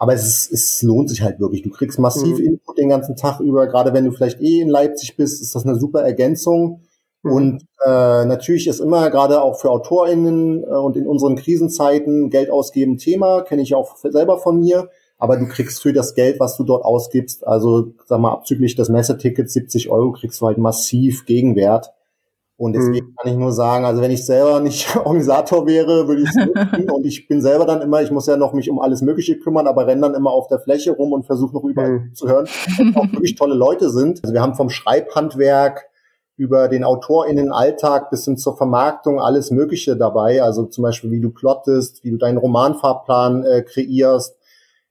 Aber es, ist, es lohnt sich halt wirklich. Du kriegst massiv mhm. Input den ganzen Tag über. Gerade wenn du vielleicht eh in Leipzig bist, ist das eine super Ergänzung. Mhm. Und äh, natürlich ist immer gerade auch für AutorInnen äh, und in unseren Krisenzeiten Geld ausgeben Thema, kenne ich auch selber von mir. Aber du kriegst für das Geld, was du dort ausgibst, also sag mal abzüglich des Messetickets 70 Euro, kriegst du halt massiv Gegenwert. Und deswegen mhm. kann ich nur sagen, also wenn ich selber nicht *laughs* Organisator wäre, würde ich es *laughs* und ich bin selber dann immer, ich muss ja noch mich um alles Mögliche kümmern, aber renne dann immer auf der Fläche rum und versuche noch überall mhm. zu hören, auch wirklich tolle Leute sind. Also wir haben vom Schreibhandwerk über den AutorInnen-Alltag bis hin zur Vermarktung alles Mögliche dabei. Also zum Beispiel, wie du plottest, wie du deinen Romanfahrplan äh, kreierst,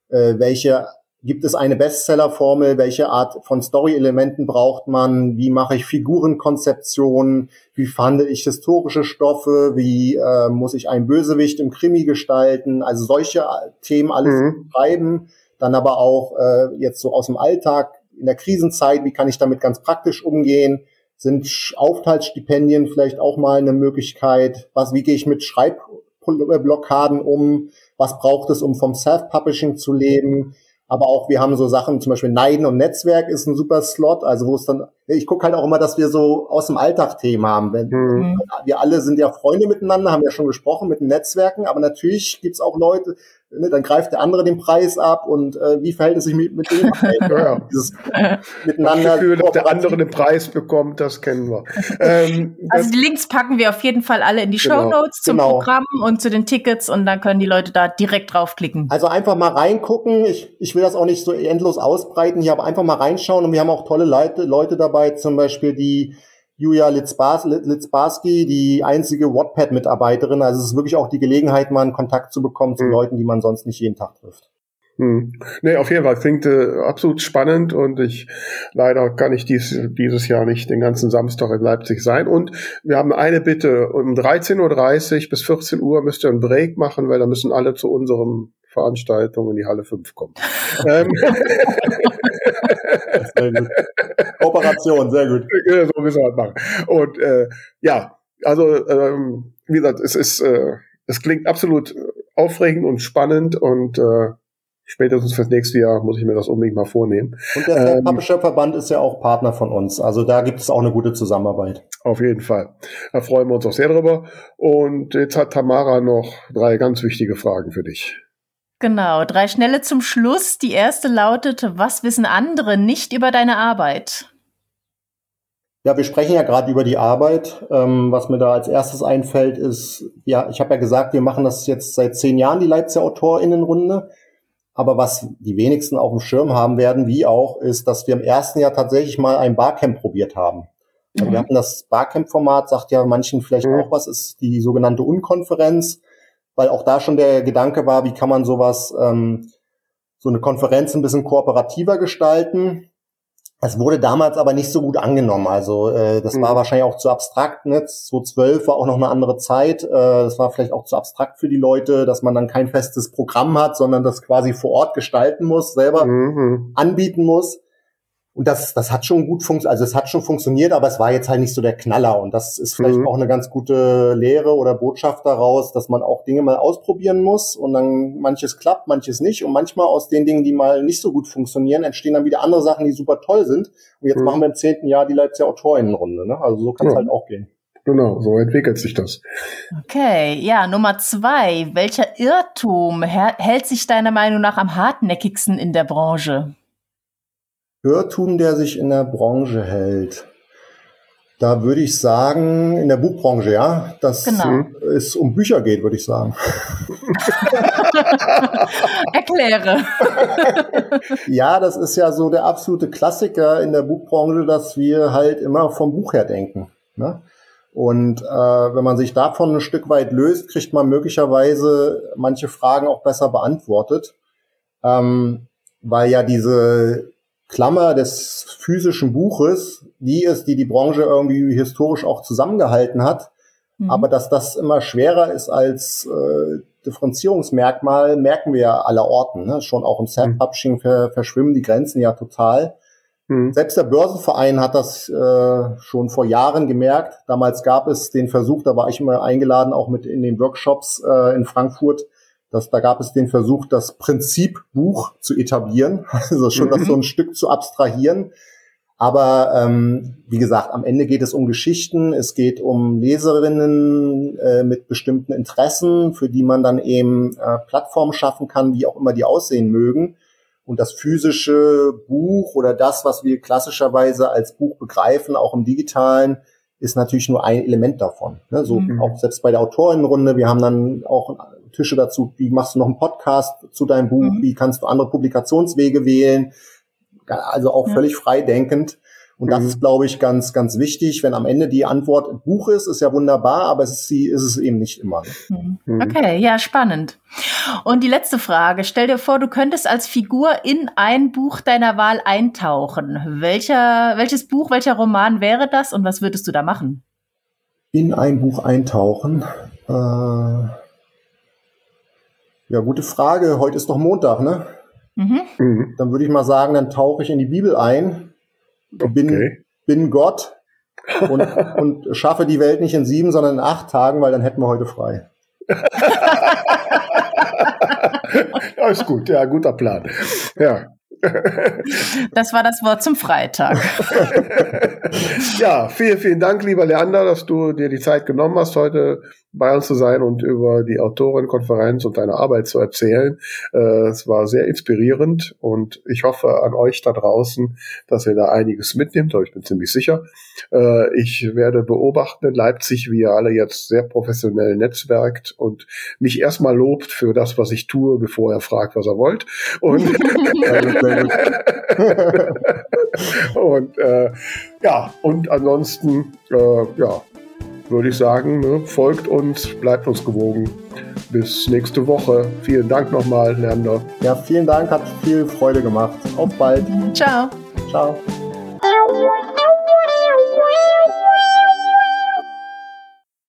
äh, welche gibt es eine Bestseller-Formel, welche Art von Story-Elementen braucht man, wie mache ich Figurenkonzeption, wie verhandle ich historische Stoffe, wie äh, muss ich einen Bösewicht im Krimi gestalten, also solche Themen alles mhm. schreiben, dann aber auch äh, jetzt so aus dem Alltag in der Krisenzeit, wie kann ich damit ganz praktisch umgehen, sind Aufenthaltsstipendien vielleicht auch mal eine Möglichkeit? Was, wie gehe ich mit Schreibblockaden um? Was braucht es, um vom Self-Publishing zu leben? Aber auch wir haben so Sachen, zum Beispiel Neiden und Netzwerk ist ein super Slot, also wo es dann, ich gucke halt auch immer, dass wir so aus dem Alltag Themen haben. Wenn, mhm. Wir alle sind ja Freunde miteinander, haben ja schon gesprochen mit den Netzwerken, aber natürlich gibt's auch Leute, ne, dann greift der andere den Preis ab und äh, wie verhält es sich mit, mit dem? *laughs* ja. Dieses Miteinander. Das Gefühl, dass der andere den Preis bekommt, das kennen wir. *laughs* Ähm, also die Links packen wir auf jeden Fall alle in die genau. Show Notes zum genau. Programm und zu den Tickets und dann können die Leute da direkt draufklicken. Also einfach mal reingucken. Ich, ich will das auch nicht so endlos ausbreiten. Hier aber einfach mal reinschauen und wir haben auch tolle Leute, Leute dabei, zum Beispiel die Julia Litzbarski, die einzige Wattpad-Mitarbeiterin. Also es ist wirklich auch die Gelegenheit, mal einen Kontakt zu bekommen zu mhm. Leuten, die man sonst nicht jeden Tag trifft. Hm. Nee, auf jeden Fall klingt äh, absolut spannend und ich leider kann ich dies, dieses Jahr nicht den ganzen Samstag in Leipzig sein. Und wir haben eine Bitte, um 13.30 Uhr bis 14 Uhr müsst ihr einen Break machen, weil da müssen alle zu unserem Veranstaltung in die Halle 5 kommen. *laughs* *laughs* *laughs* ähm. Sehr gut. Operation, sehr gut. *laughs* so müssen wir das machen. Und äh, ja, also ähm, wie gesagt, es ist, äh, es klingt absolut aufregend und spannend und äh, spätestens fürs nächste Jahr muss ich mir das unbedingt mal vornehmen. Und der ähm, Publisher Verband ist ja auch Partner von uns. Also da gibt es auch eine gute Zusammenarbeit. Auf jeden Fall. Da freuen wir uns auch sehr drüber. Und jetzt hat Tamara noch drei ganz wichtige Fragen für dich. Genau, drei schnelle zum Schluss. Die erste lautet, was wissen andere nicht über deine Arbeit? Ja, wir sprechen ja gerade über die Arbeit. Ähm, was mir da als erstes einfällt, ist, ja, ich habe ja gesagt, wir machen das jetzt seit zehn Jahren, die Leipziger AutorInnenrunde. Aber was die wenigsten auf dem Schirm haben werden, wie auch, ist, dass wir im ersten Jahr tatsächlich mal ein Barcamp probiert haben. Mhm. Wir hatten das Barcamp-Format, sagt ja manchen vielleicht mhm. auch was, ist die sogenannte Unkonferenz weil auch da schon der Gedanke war, wie kann man sowas, ähm, so eine Konferenz ein bisschen kooperativer gestalten. Es wurde damals aber nicht so gut angenommen. Also äh, das mhm. war wahrscheinlich auch zu abstrakt. Ne? 2012 war auch noch eine andere Zeit. Äh, das war vielleicht auch zu abstrakt für die Leute, dass man dann kein festes Programm hat, sondern das quasi vor Ort gestalten muss, selber mhm. anbieten muss. Und das, das hat schon gut funktioniert, also es hat schon funktioniert, aber es war jetzt halt nicht so der Knaller. Und das ist vielleicht mhm. auch eine ganz gute Lehre oder Botschaft daraus, dass man auch Dinge mal ausprobieren muss und dann manches klappt, manches nicht. Und manchmal aus den Dingen, die mal nicht so gut funktionieren, entstehen dann wieder andere Sachen, die super toll sind. Und jetzt mhm. machen wir im zehnten Jahr die Leipziger Autorinnenrunde. Ne? Also so kann es ja. halt auch gehen. Genau, so entwickelt sich das. Okay, ja, Nummer zwei. Welcher Irrtum hält sich deiner Meinung nach am hartnäckigsten in der Branche? Irrtum, der sich in der Branche hält. Da würde ich sagen, in der Buchbranche, ja, dass genau. es um Bücher geht, würde ich sagen. *laughs* Erkläre. *laughs* ja, das ist ja so der absolute Klassiker in der Buchbranche, dass wir halt immer vom Buch her denken. Ne? Und äh, wenn man sich davon ein Stück weit löst, kriegt man möglicherweise manche Fragen auch besser beantwortet. ähm, weil ja diese Klammer des physischen Buches die ist, die die Branche irgendwie historisch auch zusammengehalten hat. Mhm. Aber dass das immer schwerer ist als äh, Differenzierungsmerkmal, merken wir ja aller Orten. Ne? Schon auch im Self-Publishing mhm. ver verschwimmen die Grenzen ja total. Mhm. Selbst der Börsenverein hat das äh, schon vor Jahren gemerkt. Damals gab es den Versuch, da war ich immer eingeladen, auch mit in den Workshops äh, in Frankfurt, dass da gab es den Versuch, das Prinzipbuch zu etablieren, *laughs* also schon mhm. das so ein Stück zu abstrahieren. Aber ähm, wie gesagt, am Ende geht es um Geschichten, es geht um Leserinnen äh, mit bestimmten Interessen, für die man dann eben äh, Plattformen schaffen kann, wie auch immer die aussehen mögen. Und das physische Buch oder das, was wir klassischerweise als Buch begreifen, auch im digitalen, ist natürlich nur ein Element davon. Ne? So mhm. auch selbst bei der Autorinnenrunde, wir haben dann auch Tische dazu, wie machst du noch einen Podcast zu deinem Buch, mhm. wie kannst du andere Publikationswege wählen, also auch ja. völlig freidenkend. Und das mhm. ist, glaube ich, ganz, ganz wichtig. Wenn am Ende die Antwort ein Buch ist, ist ja wunderbar, aber es ist, sie, ist es eben nicht immer. Mhm. mhm. Okay, ja, spannend. Und die letzte Frage. Stell dir vor, du könntest als Figur in ein Buch deiner Wahl eintauchen. Welcher, welches Buch, welcher Roman wäre das und was würdest du da machen? In ein Buch eintauchen. Äh, ja, gute Frage. Heute ist doch Montag, ne? Mhm. mhm. Dann würde ich mal sagen, dann tauche ich in die Bibel ein, bin, okay. bin Gott und, *laughs* und schaffe die Welt nicht in sieben, sondern in acht Tagen, weil dann hätten wir heute frei. *laughs* ja, ist gut, ja, guter Plan. Ja. *laughs* Das war das Wort zum Freitag. ja, vielen, vielen Dank, lieber Leander, dass du dir die Zeit genommen hast, heute bei uns zu sein und über die Autorenkonferenz und deine Arbeit zu erzählen. Äh, es war sehr inspirierend und ich hoffe an euch da draußen, dass ihr da einiges mitnimmt, aber ich bin ziemlich sicher. Äh, ich werde beobachten in Leipzig, wie ihr alle jetzt sehr professionell netzwerkt und mich erstmal lobt für das, was ich tue, bevor er fragt, was er wollt. Und, *laughs* *laughs* und äh, ja, und ansonsten, äh, ja, würde ich sagen, ne, folgt uns, bleibt uns gewogen. Bis nächste Woche. Vielen Dank nochmal, Lerner. Ja, vielen Dank, hat viel Freude gemacht. Auf bald. Ciao. Ciao.